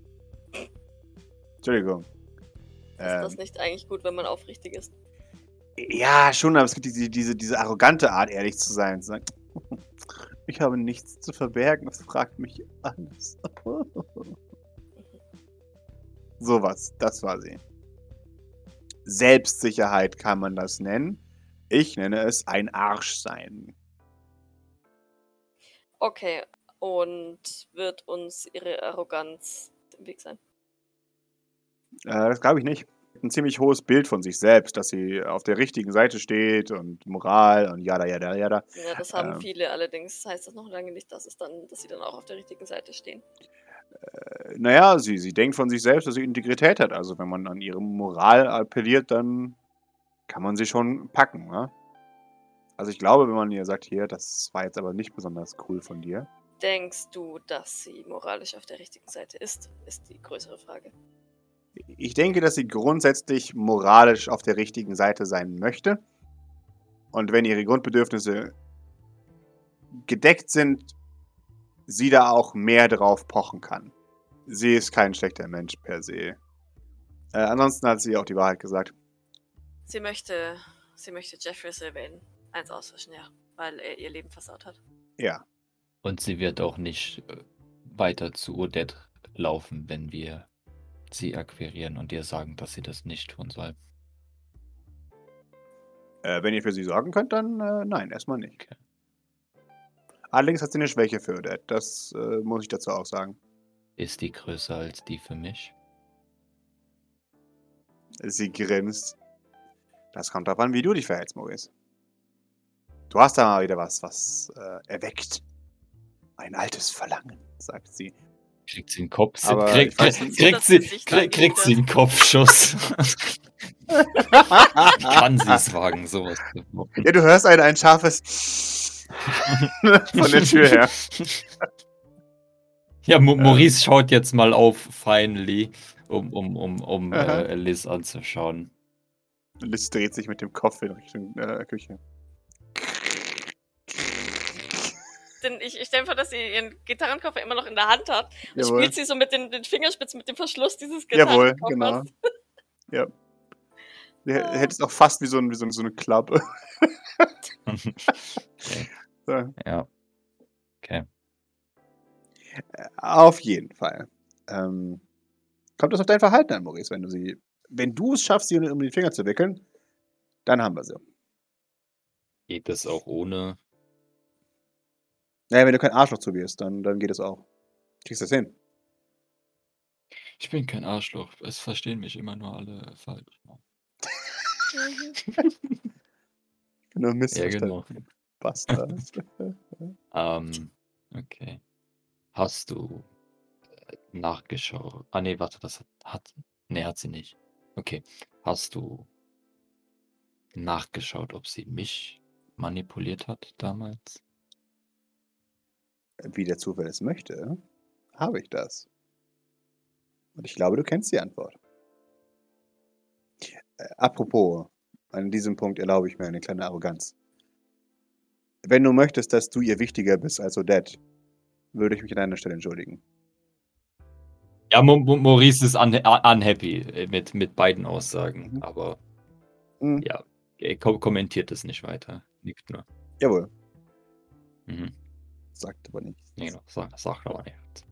Entschuldigung. Ist Ähm, das nicht eigentlich gut, wenn man aufrichtig ist? ja, schon, aber es gibt diese, diese, diese arrogante Art, ehrlich zu sein. Zu sagen, ich habe nichts zu verbergen, fragt mich alles. Sowas, das war sie. Selbstsicherheit kann man das nennen. Ich nenne es ein Arschsein. Okay, und wird uns ihre Arroganz im Weg sein? Äh, das glaube ich nicht. Ein ziemlich hohes Bild von sich selbst, dass sie auf der richtigen Seite steht und Moral und jada, jada, jada. Ja, das haben Ähm. viele, allerdings heißt das noch lange nicht, dass, es dann, dass sie dann auch auf der richtigen Seite stehen. Äh, naja, sie, sie denkt von sich selbst, dass sie Integrität hat. Also wenn man an ihre Moral appelliert, dann kann man sie schon packen. Ne? Also ich glaube, wenn man ihr sagt, hier, das war jetzt aber nicht besonders cool von dir. Denkst du, dass sie moralisch auf der richtigen Seite ist? Ist die größere Frage. Ich denke, dass sie grundsätzlich moralisch auf der richtigen Seite sein möchte. Und wenn ihre Grundbedürfnisse gedeckt sind, sie da auch mehr drauf pochen kann. Sie ist kein schlechter Mensch per se. Äh, ansonsten hat sie auch die Wahrheit gesagt. Sie möchte, sie möchte Jeffrey Sylvain eins auswischen, ja, weil er ihr Leben versaut hat. Ja, Und sie wird auch nicht äh, weiter zu Odette laufen, wenn wir sie akquirieren und ihr sagen, dass sie das nicht tun soll. Äh, wenn ihr für sie sorgen könnt, dann äh, nein, erstmal nicht. Okay. Allerdings hat sie eine Schwäche für Odette. Das äh, muss ich dazu auch sagen. Ist die größer als die für mich? Sie grinst. Das kommt darauf an, wie du dich verhältst, Maurice. Du hast da mal wieder was, was äh, erweckt. Ein altes Verlangen, sagt sie. Kriegt sie einen Kopf? Aber krieg, ich weiß krieg, nicht- kriegt, Das sie, Gesicht krieg, kriegt sie einen Kopfschuss? Kann sie es wagen, sowas zu machen? Ja, du hörst ein, ein scharfes von der Tür her. Ja, Mo Maurice schaut jetzt mal auf, finally, um, um, um, um äh, Liz anzuschauen. Liz dreht sich mit dem Kopf in Richtung äh, Küche. Denn ich, ich stelle vor, dass sie ihren Gitarrenkoffer immer noch in der Hand hat. Und Jawohl. spielt sie so mit den, den Fingerspitzen, mit dem Verschluss dieses Jawohl, Gitarrenkoffers. genau. Ja. Du hä- hättest auch fast wie so, ein, wie so, ein- so eine Klappe. So. ja. Okay. Auf jeden Fall. Ähm, kommt das auf dein Verhalten an, Maurice, wenn du sie. Wenn du es schaffst, sie um die Finger zu wickeln, dann haben wir sie. Geht das auch ohne? Naja, wenn du kein Arschloch zu wirst, dann, dann geht es auch. Kriegst du das hin? Ich bin kein Arschloch. Es verstehen mich immer nur alle falsch. Mhm. Nur Mist. Ja, genau. Bastard. Ähm, okay. Hast du äh, nachgeschaut? Ah, nee, warte, das hat, hat. Nee, hat sie nicht. Okay. Hast du nachgeschaut, ob sie mich manipuliert hat damals? Wie der Zufall es möchte, habe ich das. Und ich glaube, du kennst die Antwort. Äh, apropos, an diesem Punkt erlaube ich mir eine kleine Arroganz. Wenn du möchtest, dass du ihr wichtiger bist als Odette, würde ich mich an deiner Stelle entschuldigen. Ja, Maurice ist un unhappy äh, mit, mit beiden Aussagen, Mhm. aber Mhm. ja, er ko kommentiert es nicht weiter. Nickt nur. Jawohl, Mhm. Sagt aber nichts. Nee, genau, sag, sag aber nicht.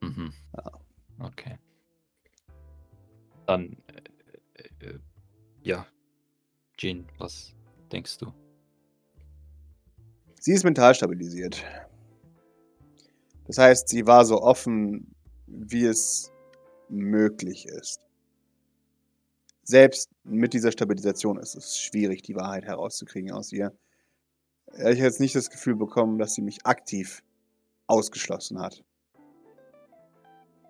Mhm. Ja. Okay. Dann, äh, äh, äh, ja. Jean, was denkst du? Sie ist mental stabilisiert. Das heißt, sie war so offen, wie es möglich ist. Selbst mit dieser Stabilisation ist es schwierig, die Wahrheit herauszukriegen aus ihr. Ich habe jetzt nicht das Gefühl bekommen, dass sie mich aktiv ausgeschlossen hat.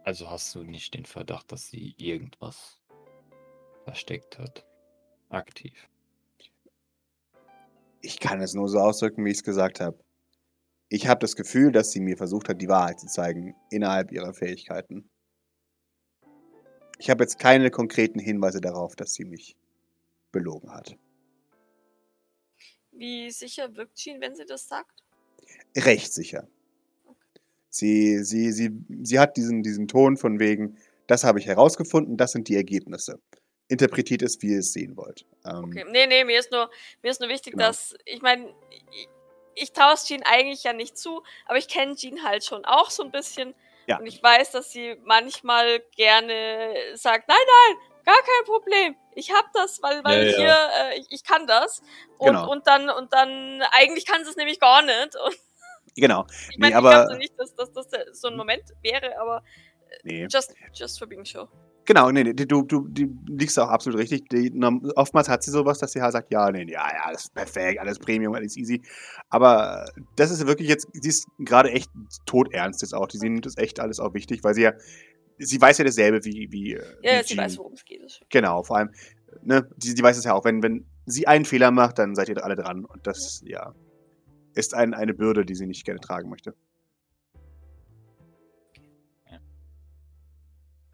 Also hast du nicht den Verdacht, dass sie irgendwas versteckt hat? Aktiv. Ich kann es nur so ausdrücken, wie ich es gesagt habe. Ich habe das Gefühl, dass sie mir versucht hat, die Wahrheit zu zeigen innerhalb ihrer Fähigkeiten. Ich habe jetzt keine konkreten Hinweise darauf, dass sie mich belogen hat. Wie sicher wirkt Jean, wenn sie das sagt? Recht sicher. Sie, sie, sie, sie hat diesen, diesen Ton von wegen, das habe ich herausgefunden, das sind die Ergebnisse. Interpretiert es, wie ihr es sehen wollt. Ähm, Okay. Nee, nee, mir ist nur, mir ist nur wichtig, Genau. dass, ich meine, ich, ich traue es Jean eigentlich ja nicht zu, aber ich kenne Jean halt schon auch so ein bisschen. Ja. Und ich weiß, dass sie manchmal gerne sagt, nein, nein, gar kein Problem. Ich hab das, weil, weil Ja, hier, ja. äh, ich, ich kann das. Und, Genau. und dann, und dann, eigentlich kann sie es nämlich gar nicht. Und genau. ich Nee, meine, aber- ich glaube nicht, dass, dass das so ein Moment wäre, aber Nee. just, just for being sure. Genau, nee, nee, du, du, du liegst auch absolut richtig. Die, oftmals hat sie sowas, dass sie halt sagt, ja, nee, ja, ja, alles ist perfekt, alles Premium, alles easy. Aber das ist wirklich jetzt, sie ist gerade echt todernst jetzt auch. Sie nimmt das echt alles auch wichtig, weil sie ja, sie weiß ja dasselbe wie, wie, äh, Ja, wie sie Jean. weiß, worum es geht. Genau, vor allem, ne, sie, sie weiß es ja auch, wenn, wenn sie einen Fehler macht, dann seid ihr alle dran. Und das, ja, ist ein, eine Bürde, die sie nicht gerne tragen möchte.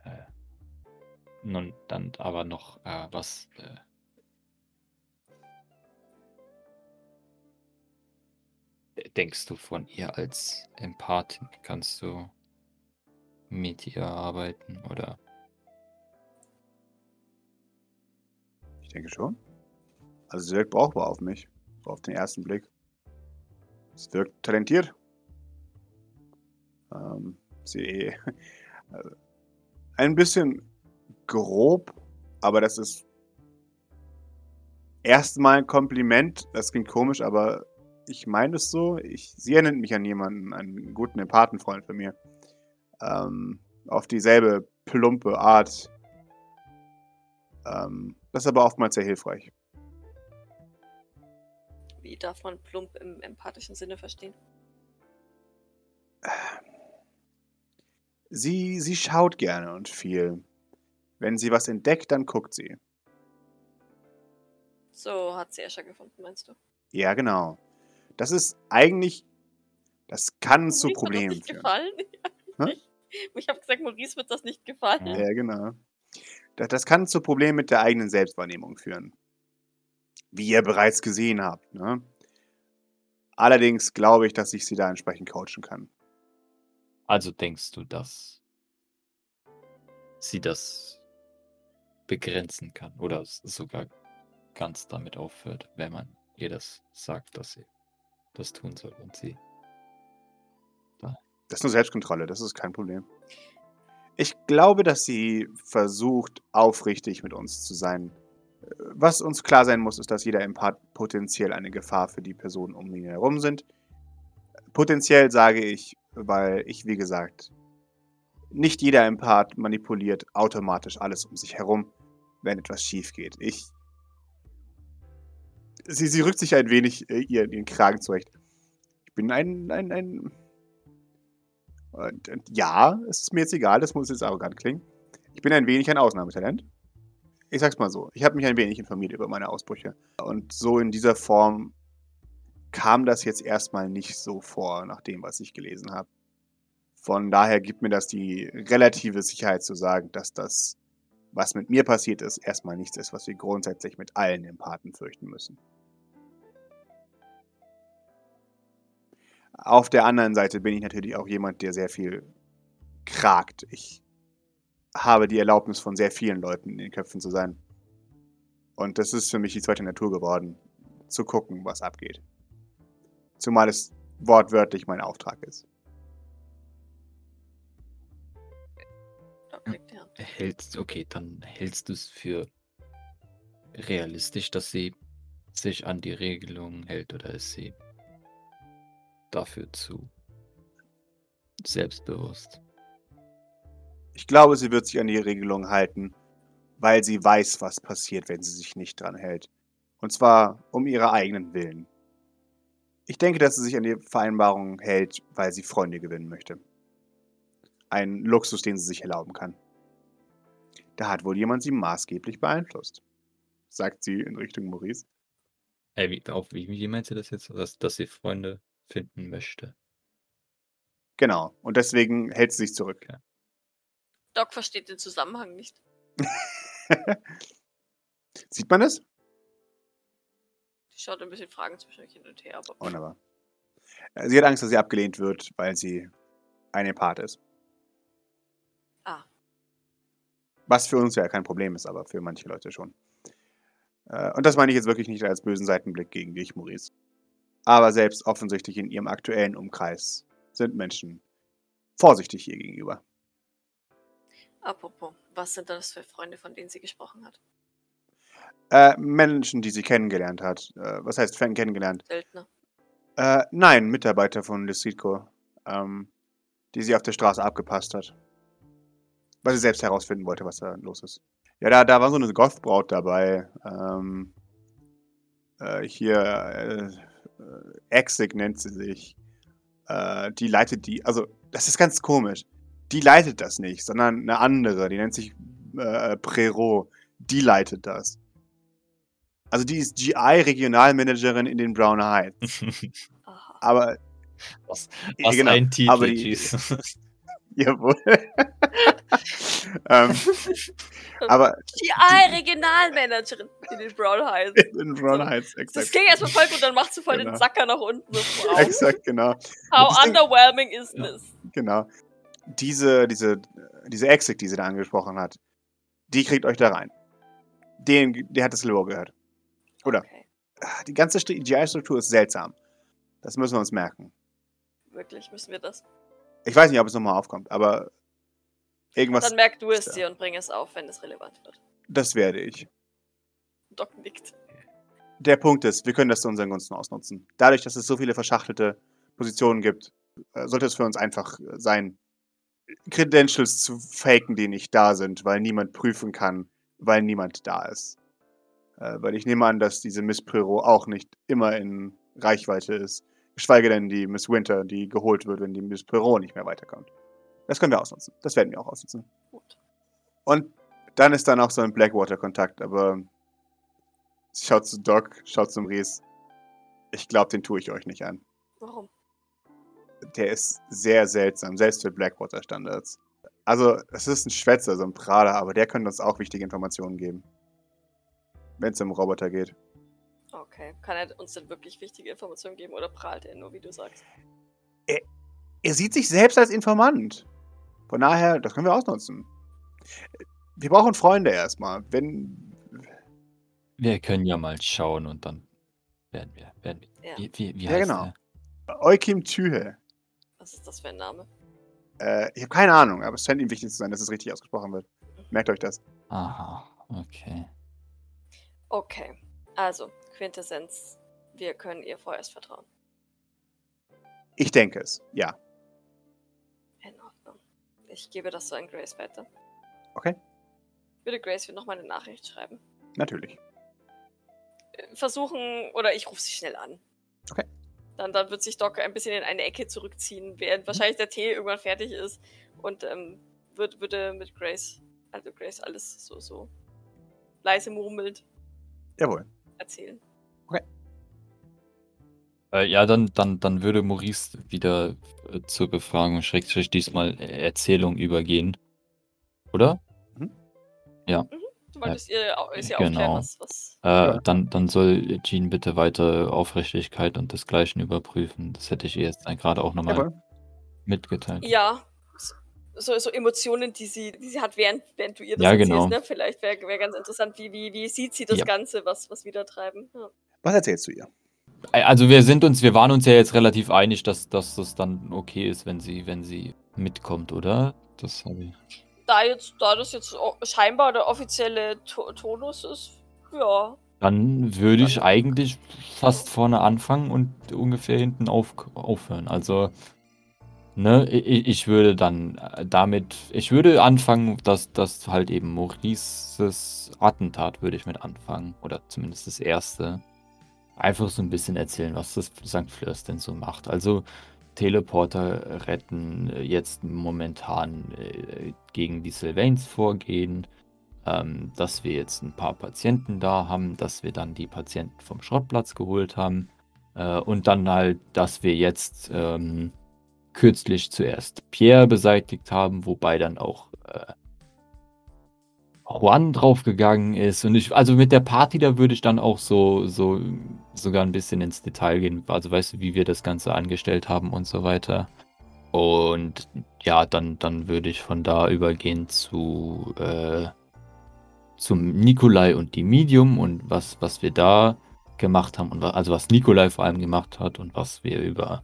Äh, nun, dann aber noch äh, was. Äh, denkst du von ihr als Empathin? Kannst du mit ihr arbeiten oder? Ich denke schon. Also sie wirkt brauchbar auf mich. So auf den ersten Blick. Sie wirkt talentiert. Ähm, sie äh, ein bisschen grob, aber das ist erstmal ein Kompliment. Das klingt komisch, aber ich meine es so. Ich, sie erinnert mich an jemanden, einen guten Empathenfreund von mir. Ähm, auf dieselbe plumpe Art. Ähm, das ist aber oftmals sehr hilfreich. Wie darf man plump im empathischen Sinne verstehen? Sie, sie schaut gerne und viel. Wenn sie was entdeckt, dann guckt sie. So hat sie Escher gefunden, meinst du? Ja, genau. Das ist eigentlich. Das kann zu Maurice Problemen das führen. gefallen? Hä? Ich habe gesagt, Maurice wird das nicht gefallen. Ja. Genau. Das, das kann zu Problemen mit der eigenen Selbstwahrnehmung führen. Wie ihr bereits gesehen habt. Ne? Allerdings glaube ich, dass ich sie da entsprechend coachen kann. Also denkst du, dass sie das begrenzen kann oder sogar ganz damit aufhört, wenn man ihr das sagt, dass sie das tun soll und sie. Das ist nur Selbstkontrolle, das ist kein Problem. Ich glaube, dass sie versucht, aufrichtig mit uns zu sein. Was uns klar sein muss, ist, dass jeder Empath potenziell eine Gefahr für die Personen um ihn herum sind. Potenziell sage ich, weil ich, wie gesagt, nicht jeder Empath manipuliert automatisch alles um sich herum, wenn etwas schief geht. Ich. Sie, sie rückt sich ein wenig äh, ihren, ihren Kragen zurecht. Ich bin ein, ein, ein und, und ja, es ist mir jetzt egal, das muss jetzt arrogant klingen. Ich bin ein wenig ein Ausnahmetalent. Ich sag's mal so. Ich habe mich ein wenig informiert über meine Ausbrüche. Und so in dieser Form kam das jetzt erstmal nicht so vor, nach dem, was ich gelesen habe. Von daher gibt mir das die relative Sicherheit zu sagen, dass das, was mit mir passiert ist, erstmal nichts ist, was wir grundsätzlich mit allen Empathen fürchten müssen. Auf der anderen Seite bin ich natürlich auch jemand, der sehr viel kragt. Ich habe die Erlaubnis von sehr vielen Leuten in den Köpfen zu sein. Und das ist für mich die zweite Natur geworden, zu gucken, was abgeht. Zumal es wortwörtlich mein Auftrag ist. Hältst, okay, dann hältst du es für realistisch, dass sie sich an die Regelungen hält oder ist sie dafür zu selbstbewusst? Ich glaube, sie wird sich an die Regelung halten, weil sie weiß, was passiert, wenn sie sich nicht dran hält. Und zwar um ihre eigenen Willen. Ich denke, dass sie sich an die Vereinbarung hält, weil sie Freunde gewinnen möchte. Ein Luxus, den sie sich erlauben kann. Da hat wohl jemand sie maßgeblich beeinflusst, sagt sie in Richtung Maurice. Äh, wie, auf, wie, wie meinst du das jetzt? Dass, dass sie Freunde finden möchte? Genau, und deswegen hält sie sich zurück. Doc versteht den Zusammenhang nicht. Sieht man es? Die schaut ein bisschen Fragen zwischen hin und her, aber. Wunderbar. Äh, Sie hat Angst, dass sie abgelehnt wird, weil sie eine Part ist. Ah. Was für uns ja kein Problem ist, aber für manche Leute schon. Äh, Und das meine ich jetzt wirklich nicht als bösen Seitenblick gegen dich, Maurice. Aber selbst offensichtlich in ihrem aktuellen Umkreis sind Menschen vorsichtig ihr gegenüber. Apropos, was sind das für Freunde, von denen sie gesprochen hat? Äh, Menschen, die sie kennengelernt hat. Äh, was heißt Fan kennengelernt? Söldner. Äh, nein, Mitarbeiter von Lucidco, ähm, die sie auf der Straße abgepasst hat. Weil sie selbst herausfinden wollte, was da los ist. Ja, da, da war so eine Goth-Braut dabei. Ähm, äh, hier, äh, Exig nennt sie sich. Äh, die leitet die, also, das ist ganz komisch. Die leitet das nicht, sondern eine andere, die nennt sich äh, Prero. Die leitet das. Also die ist GI-Regionalmanagerin in den Brown Heights. Aber Was, was genau. ein Titel, Aber die-. Jawohl. ähm, aber GI Regionalmanagerin in den Brown Heights. in Brown Heights, Das exakt. ging erstmal voll gut, dann macht sie voll Genau. den Sacker nach unten. So. Exakt, genau. How Das Ding- underwhelming is this? Genau. Diese, diese, diese Exit, die sie da angesprochen hat, die kriegt euch da rein. Den, der hat das Lore gehört. Oder? Okay. Ah, Die ganze GI-Struktur ist seltsam. Das müssen wir uns merken. Wirklich, müssen wir das? Ich weiß nicht, ob es nochmal aufkommt, aber irgendwas, Dann merk du es dir und bring es auf, wenn es relevant wird. das werde ich. Doc nickt. Der Punkt ist, wir können das zu unseren Gunsten ausnutzen. Dadurch, dass es so viele verschachtelte Positionen gibt, äh, sollte es für uns einfach äh, sein, Credentials zu faken, die nicht da sind, weil niemand prüfen kann, weil niemand da ist. Äh, weil ich nehme an, dass diese Miss Prero auch nicht immer in Reichweite ist. Geschweige denn die Miss Winter, die geholt wird, wenn die Miss Prero nicht mehr weiterkommt. Das können wir ausnutzen. Das werden wir auch ausnutzen. Gut. Und dann ist dann auch so ein Blackwater-Kontakt, aber schaut zu Doc, schaut zum Ries. Ich glaube, den tue ich euch nicht an. Warum? Der ist sehr seltsam, selbst für Blackwater-Standards. Also, es ist ein Schwätzer, so ein Prahler, aber der könnte uns auch wichtige Informationen geben. Wenn es um Roboter geht. Okay. Kann er uns denn wirklich wichtige Informationen geben oder prahlt er nur, wie du sagst? Er sieht sich selbst als Informant. Von daher, das können wir ausnutzen. Wir brauchen Freunde erstmal. Wenn. Wir können ja mal schauen und dann werden wir. Werden wir Ja. wie, wie, wie Ja, heißt genau. der? Eukim Tühe. Was ist das für ein Name? Äh, ich habe keine Ahnung, aber es scheint ihm wichtig zu sein, dass es richtig ausgesprochen wird. Merkt euch das. Aha, okay. Okay. Also, Quintessenz. Wir können ihr vorerst vertrauen. Ich denke es, ja. Ich gebe das so an Grace weiter. Okay. Würde Grace noch mal eine Nachricht schreiben. Natürlich. Äh, Versuchen, oder ich rufe sie schnell an. Okay. Dann, dann wird sich Doc ein bisschen in eine Ecke zurückziehen, während wahrscheinlich der Tee irgendwann fertig ist. Und ähm, wird, würde mit Grace, also Grace alles so, so leise murmelnd Jawohl. erzählen. Äh, ja, dann, dann, dann würde Maurice wieder äh, zur Befragung, Schrägstrich diesmal äh, Erzählung übergehen. Oder? Du wolltest ihr, ist ja Genau. aufklären, was, was. Äh, Ja. dann, dann soll Jean bitte weiter Aufrichtigkeit und desgleichen überprüfen. Das hätte ich ihr jetzt gerade auch nochmal Jawohl. mitgeteilt. Ja, so, so Emotionen, die sie, die sie hat, während, während du ihr das Ja, erzählst, genau. ne? Vielleicht wäre wär ganz interessant, wie, wie, wie sieht sie das Ja. Ganze, was, was wieder treiben. Ja. Was erzählst du ihr? Also wir sind uns, wir waren uns ja jetzt relativ einig, dass, dass das dann okay ist, wenn sie, wenn sie mitkommt, oder? Das habe ich. Da jetzt, da das jetzt scheinbar der offizielle to Tonus ist, ja. Dann würde ich eigentlich fast vorne anfangen und ungefähr hinten auf, aufhören. Also, ne, ich, ich würde dann äh, damit, ich würde anfangen, dass das halt eben Maurices Attentat würde ich mit anfangen. Oder zumindest das erste. Einfach so ein bisschen erzählen, was das St. Fleurs denn so macht. Also, Teleporter retten, äh, jetzt momentan äh, gegen die Sylvains vorgehen ähm, dass wir jetzt ein paar Patienten da haben, dass wir dann die Patienten vom Schrottplatz geholt haben äh, und dann halt, dass wir jetzt ähm, kürzlich zuerst Pierre beseitigt haben, wobei dann auch äh, Juan draufgegangen ist. Und ich, also mit der Party, da würde ich dann auch so, so sogar ein bisschen ins Detail gehen. Also weißt du, wie wir das Ganze angestellt haben und so weiter. Und ja, dann, dann würde ich von da übergehen zu äh, zum Nikolai und die Medium und was, was wir da gemacht haben und also was Nikolai vor allem gemacht hat und was wir über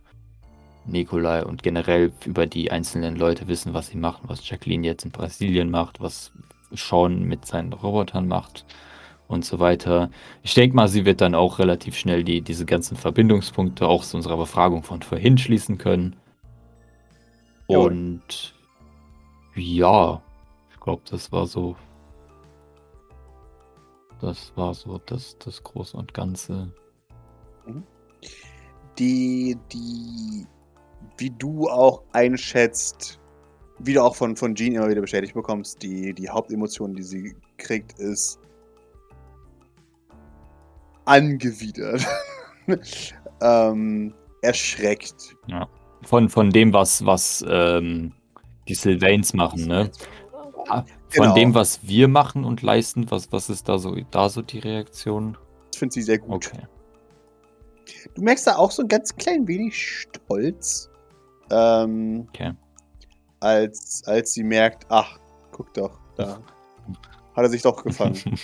Nikolai und generell über die einzelnen Leute wissen, was sie machen, was Jacqueline jetzt in Brasilien macht, was Sean mit seinen Robotern macht und so weiter. Ich denke mal, sie wird dann auch relativ schnell die, diese ganzen Verbindungspunkte auch zu unserer Befragung von vorhin schließen können. Und ja, ich glaube, das war so. Das war so das, das Große und Ganze. Mhm. Die, die, wie du auch einschätzt, wie du auch von, von Jean immer wieder bestätigt bekommst, die, die Hauptemotion, die sie kriegt, ist angewidert. ähm, erschreckt. Ja. Von, von dem, was, was ähm, die Sylvains machen, ne? Ah, von genau. dem, was wir machen und leisten, was, was ist da so, da so die Reaktion? Ich finde sie sehr gut. Okay. Du merkst da auch so ein ganz klein wenig Stolz. Ähm, okay als, als sie merkt, ach, guck doch, da hat er sich doch gefangen.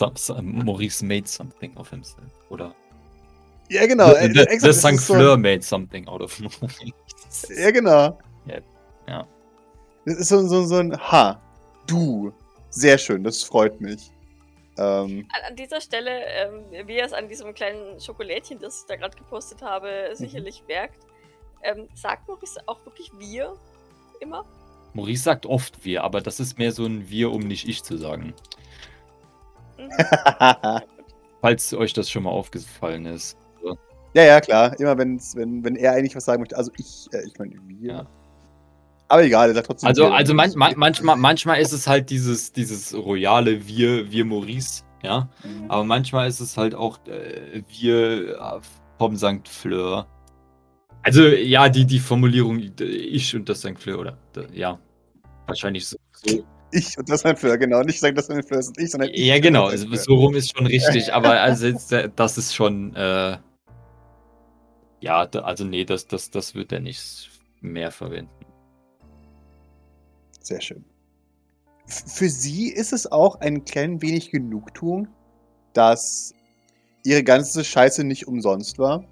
Maurice made something of himself, oder? Ja, genau. The, the, the St. Fleur so made something out of Maurice. Ja, genau. Ja. ja. Das ist so, so, so ein Ha, du. Sehr schön, das freut mich. Ähm, an, an, dieser Stelle, ähm, wie es an diesem kleinen Schokolädchen, das ich da gerade gepostet habe, mhm. sicherlich merkt, ähm, sagt Maurice auch wirklich wir immer? Maurice sagt oft wir, aber das ist mehr so ein wir, um nicht ich zu sagen. Mhm. Falls euch das schon mal aufgefallen ist. Ja, ja, klar. Immer wenn's, wenn, wenn er eigentlich was sagen möchte. Also ich, äh, ich meine wir. Ja. Aber egal, er sagt trotzdem. Also, wir, also man, man, manchmal, manchmal ist es halt dieses, dieses royale Wir, wir Maurice, ja. Mhm. Aber manchmal ist es halt auch äh, wir äh, vom St. Fleur. Also ja, die, die Formulierung ich und das St. Fleur, oder ja, wahrscheinlich so. Ich und das St. Fleur, genau. Nicht sagen, das St. Fleur ist ich, sondern ich. Ja, genau, also, so rum ist schon richtig, aber also jetzt, äh, das ist schon, äh, ja, also nee, das, das, das wird er nicht mehr verwenden. Sehr schön. Für sie ist es auch ein klein wenig Genugtuung, dass ihre ganze Scheiße nicht umsonst war.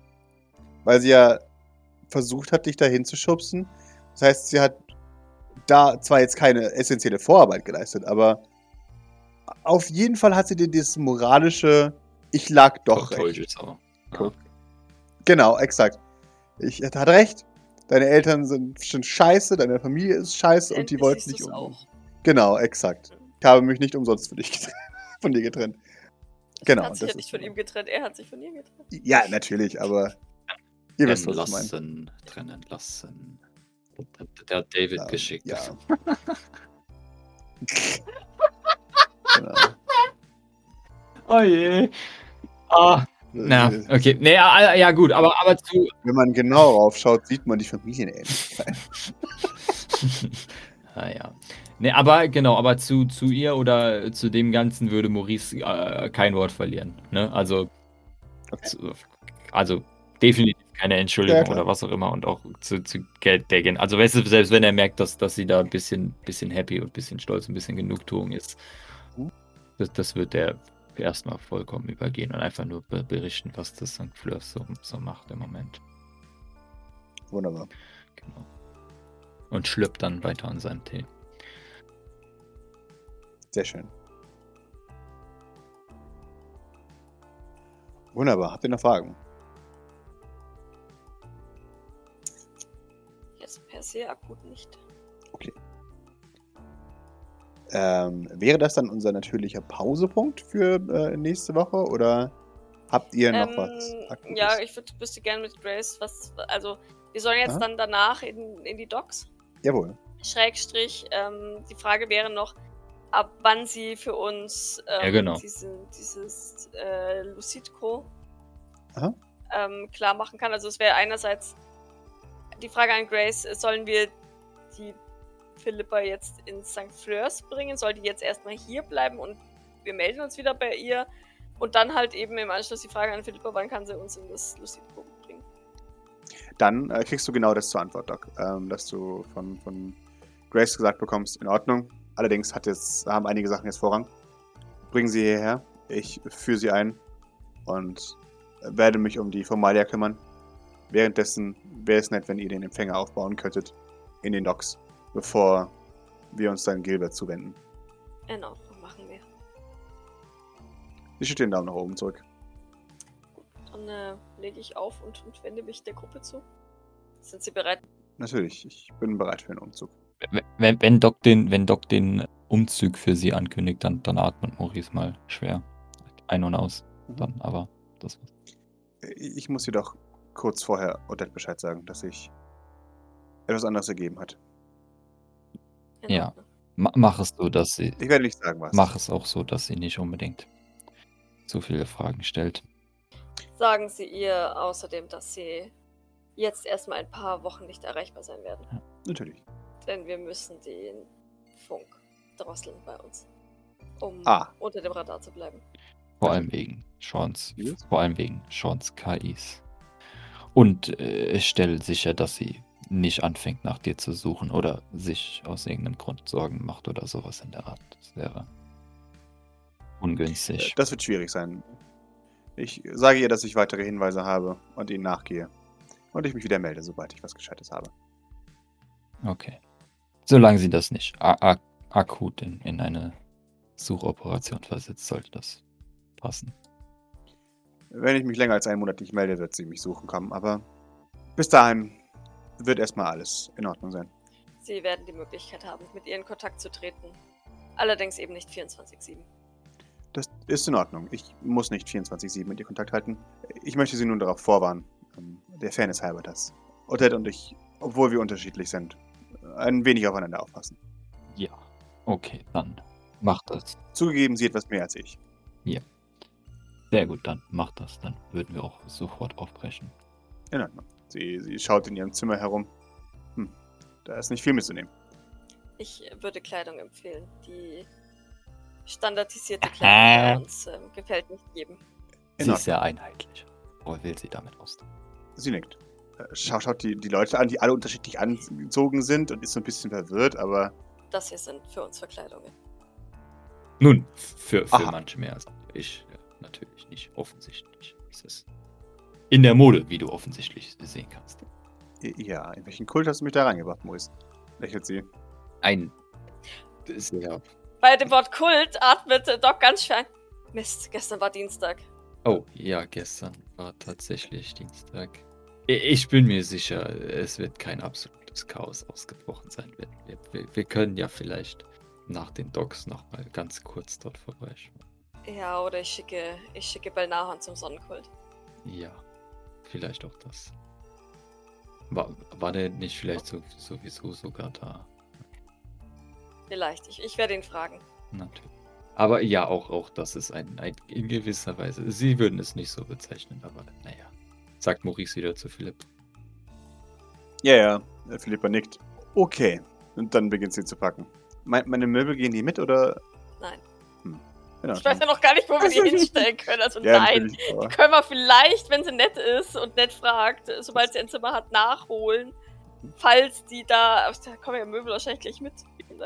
Weil sie ja versucht hat, dich dahin zu schubsen. Das heißt, sie hat da zwar jetzt keine essentielle Vorarbeit geleistet, aber auf jeden Fall hat sie dir dieses moralische, ich lag doch, doch recht. Ja. Genau, exakt. Ich hatte recht. Deine Eltern sind, sind scheiße, deine Familie ist scheiße und die wollten nicht um. Genau, exakt. Ich habe mich nicht umsonst für dich getrennt, von dir getrennt. Genau. Er hat sich ja nicht von ihm getrennt, er hat sich von ihr getrennt. Ja, natürlich, aber Ihr wisst, was lassen, ich meine. Trennen lassen. Der hat David ja, geschickt. Ja. genau. Oh je. Ah. Na, okay. Nee, ja, ja, gut, aber, aber zu. Wenn man genau raufschaut, sieht man die Familienähnlichkeit. ah, ja. Nee, aber genau, aber zu, zu ihr oder zu dem Ganzen würde Maurice äh, kein Wort verlieren. Ne? Also, okay. zu, also definitiv keine Entschuldigung ja, oder was auch immer und auch zu, zu Gelddecken. Also weißt du, selbst wenn er merkt, dass, dass sie da ein bisschen, bisschen happy und ein bisschen stolz, ein bisschen Genugtuung ist, mhm. das, das wird er erstmal vollkommen übergehen und einfach nur berichten, was das St. Fleur so, so macht im Moment. Wunderbar. Genau. Und schlüpft dann weiter an seinem Tee. Sehr schön. Wunderbar. Habt ihr noch Fragen? Per se akut nicht. Okay. Ähm, wäre das dann unser natürlicher Pausepunkt für äh, nächste Woche oder habt ihr noch ähm, was? Akutes? Ja, ich würd, wüsste gerne mit Grace was. Also, wir sollen jetzt Aha. dann danach in, in die Docks. Jawohl. Schrägstrich. Ähm, die Frage wäre noch, ab wann sie für uns ähm, ja, genau. diese, dieses äh, Lucidco ähm, klar machen kann. Also es wäre einerseits die Frage an Grace, sollen wir die Philippa jetzt in St. Fleurs bringen? Soll die jetzt erstmal hier bleiben und wir melden uns wieder bei ihr? Und dann halt eben im Anschluss die Frage an Philippa, wann kann sie uns in das Lucidbook bringen? Dann äh, kriegst du genau das zur Antwort, Doc. Ähm, dass du von, von Grace gesagt bekommst, in Ordnung. Allerdings hat jetzt, haben einige Sachen jetzt Vorrang. Bringen sie hierher. Ich führe sie ein und werde mich um die Formalia kümmern. Währenddessen wäre es nett, wenn ihr den Empfänger aufbauen könntet in den Docks, bevor wir uns dann Gilbert zuwenden. In Ordnung, machen wir. Sie schüttet den Daumen nach oben zurück. Dann äh, lege ich auf und, und wende mich der Gruppe zu. Sind Sie bereit? Natürlich, ich bin bereit für einen Umzug. Wenn, wenn, Doc den, wenn Doc den Umzug für sie ankündigt, dann, dann atmet Maurice mal schwer. Ein und aus. Mhm. Dann, aber das war's. Ich muss jedoch kurz vorher Odette Bescheid sagen, dass sich etwas anderes ergeben hat. Ja. Ma mach es so, dass sie. Ich werde nicht sagen, was. Mach es auch so, dass sie nicht unbedingt zu viele Fragen stellt. Sagen Sie ihr außerdem, dass Sie jetzt erstmal ein paar Wochen nicht erreichbar sein werden. Natürlich. Denn wir müssen den Funk drosseln bei uns. Um Ah. unter dem Radar zu bleiben. Vor Ja. allem wegen Seans, Yes. vor allem wegen Seans KIs. Und äh, ich stelle sicher, dass sie nicht anfängt, nach dir zu suchen oder sich aus irgendeinem Grund Sorgen macht oder sowas in der Art. Das wäre ungünstig. Äh, Das wird schwierig sein. Ich sage ihr, dass ich weitere Hinweise habe und ihnen nachgehe. Und ich mich wieder melde, sobald ich was Gescheites habe. Okay. Solange sie das nicht akut in, in eine Suchoperation versetzt, sollte das passen. Wenn ich mich länger als einen Monat nicht melde, wird sie mich suchen kommen. Aber bis dahin wird erstmal alles in Ordnung sein. Sie werden die Möglichkeit haben, mit ihr in Kontakt zu treten. Allerdings eben nicht 24-7. Das ist in Ordnung. Ich muss nicht 24-7 mit ihr Kontakt halten. Ich möchte sie nun darauf vorwarnen. ähm, Der Fairness halber, dass Odette und ich, obwohl wir unterschiedlich sind, ein wenig aufeinander aufpassen. Ja. Okay, dann mach das. Zugegeben, sie etwas mehr als ich. Sehr gut, dann mach das. Dann würden wir auch sofort aufbrechen. In Ordnung. Sie, sie schaut in ihrem Zimmer herum. Hm, da ist nicht viel mitzunehmen. Ich würde Kleidung empfehlen. Die standardisierte Kleidung bei uns ähm, gefällt nicht jedem. In Sie Ordnung. ist sehr einheitlich. Wo will sie damit ausdrücken? Sie nickt. Äh, Schau, schaut die, die Leute an, die alle unterschiedlich angezogen sind und ist so ein bisschen verwirrt, aber Das hier sind für uns Verkleidungen. Nun, für, für Aha. manche mehr als ich. Natürlich nicht. Offensichtlich. Es ist in der Mode, wie du offensichtlich sehen kannst. ja, in welchen Kult hast du mich da reingebracht, Maurice? Lächelt sie. Ein sehr. Bei dem Wort Kult atmet Doc ganz schwer. Mist, gestern war Dienstag. Oh, ja, gestern war tatsächlich Dienstag. Ich bin mir sicher, es wird kein absolutes Chaos ausgebrochen sein. Wir, wir, wir- wir können ja vielleicht nach den Docs nochmal ganz kurz dort vorbeischauen. Ja, oder ich schicke, ich schicke Belnahon zum Sonnenkult. Ja, vielleicht auch das. War, war der nicht vielleicht so, sowieso sogar da? Vielleicht. Ich, ich werde ihn fragen. Natürlich. Aber ja, auch, auch das ist ein, ein in gewisser Weise. Sie würden es nicht so bezeichnen, aber naja. Sagt Maurice wieder zu Philipp. Ja, ja, äh, Philippa nickt. Okay. Und dann beginnt sie zu packen. Me meine Möbel gehen die mit oder? Nein. Ich weiß ja noch gar nicht, wo wir die hinstellen können. Also Ja, nein. Die können wir vielleicht, wenn sie nett ist und nett fragt, sobald sie ein Zimmer hat, nachholen. Falls die da. Da kommen ja Möbel wahrscheinlich gleich mit.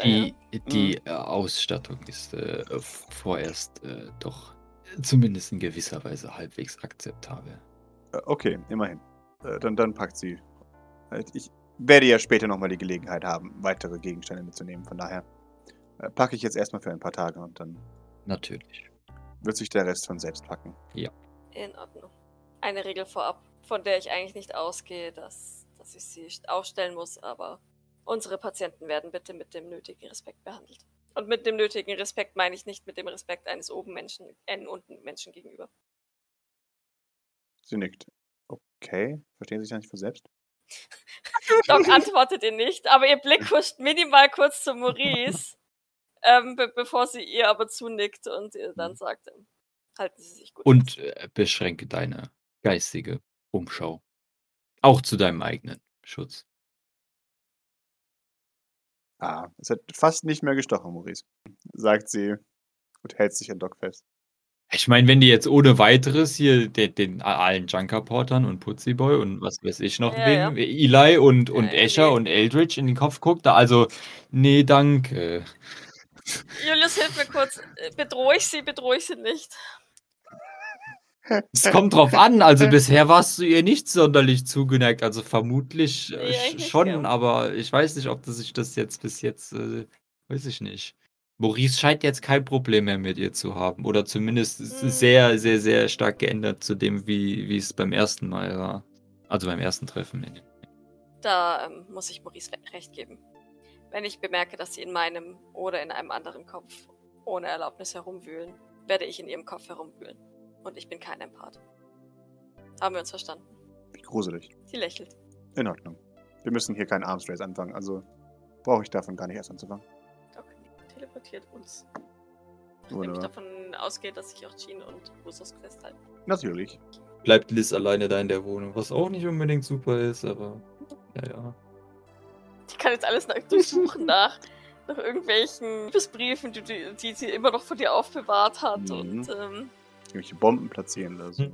Die, die äh, Ausstattung ist äh, vorerst äh, doch zumindest in gewisser Weise halbwegs akzeptabel. Äh, Okay, immerhin. Äh, Dann, dann packt sie. Halt, Ich werde ja später nochmal die Gelegenheit haben, weitere Gegenstände mitzunehmen. Von daher packe ich jetzt erstmal für ein paar Tage und dann Natürlich. wird sich der Rest von selbst packen. In Ordnung. Eine Regel vorab, von der ich eigentlich nicht ausgehe, dass, dass ich sie aufstellen muss, aber unsere Patienten werden bitte mit dem nötigen Respekt behandelt. Und mit dem nötigen Respekt meine ich nicht mit dem Respekt eines oben Menschen, einen unten Menschen gegenüber. Sie nickt. Okay, verstehen Sie sich da nicht von selbst? Doc antwortet ihr nicht, aber ihr Blick huscht minimal kurz zu Maurice, ähm, be bevor sie ihr aber zunickt und ihr dann sagt, ähm, halten Sie sich gut. Und äh, beschränke deine geistige Umschau. Auch zu deinem eigenen Schutz. Ah, es hat fast nicht mehr gestochen, Maurice, sagt sie und hält sich an Doc fest. Ich meine, wenn die jetzt ohne weiteres hier den, den allen Junker-Portern und Putziboy und was weiß ich noch, Ja, wen, ja. Eli und, und Ja, Escher nee. und Eldridge in den Kopf guckt, da also, nee, danke. Julius, hilf mir kurz. Äh, Bedrohe ich sie, bedrohe ich sie nicht? Es kommt drauf an, also bisher warst du ihr nicht sonderlich zugeneigt, also vermutlich äh, Nee, sch- eigentlich nicht, schon, ja. aber ich weiß nicht, ob das sich das jetzt bis jetzt, äh, weiß ich nicht. Maurice scheint jetzt kein Problem mehr mit ihr zu haben oder zumindest Hm. sehr, sehr, sehr stark geändert zu dem, wie, wie es beim ersten Mal war. Also beim ersten Treffen. Da ähm, muss ich Maurice re- recht geben. Wenn ich bemerke, dass sie in meinem oder in einem anderen Kopf ohne Erlaubnis herumwühlen, werde ich in ihrem Kopf herumwühlen. Und ich bin kein Empath. Haben wir uns verstanden? Wie gruselig. Sie lächelt. In Ordnung. Wir müssen hier keinen Arms Race anfangen, also brauche ich davon gar nicht erst anzufangen. Doc teleportiert uns. Nachdem ich davon ausgehe, dass sich auch Jean und Usos festhalten. Natürlich. Bleibt Liz alleine da in der Wohnung, was auch nicht unbedingt super ist, aber naja. Ich kann jetzt alles nach, durchsuchen nach, nach irgendwelchen Liebesbriefen, die, die, die sie immer noch von dir aufbewahrt hat. Mhm. Und ähm, Irgendwelche Bomben platzieren oder so. Hm.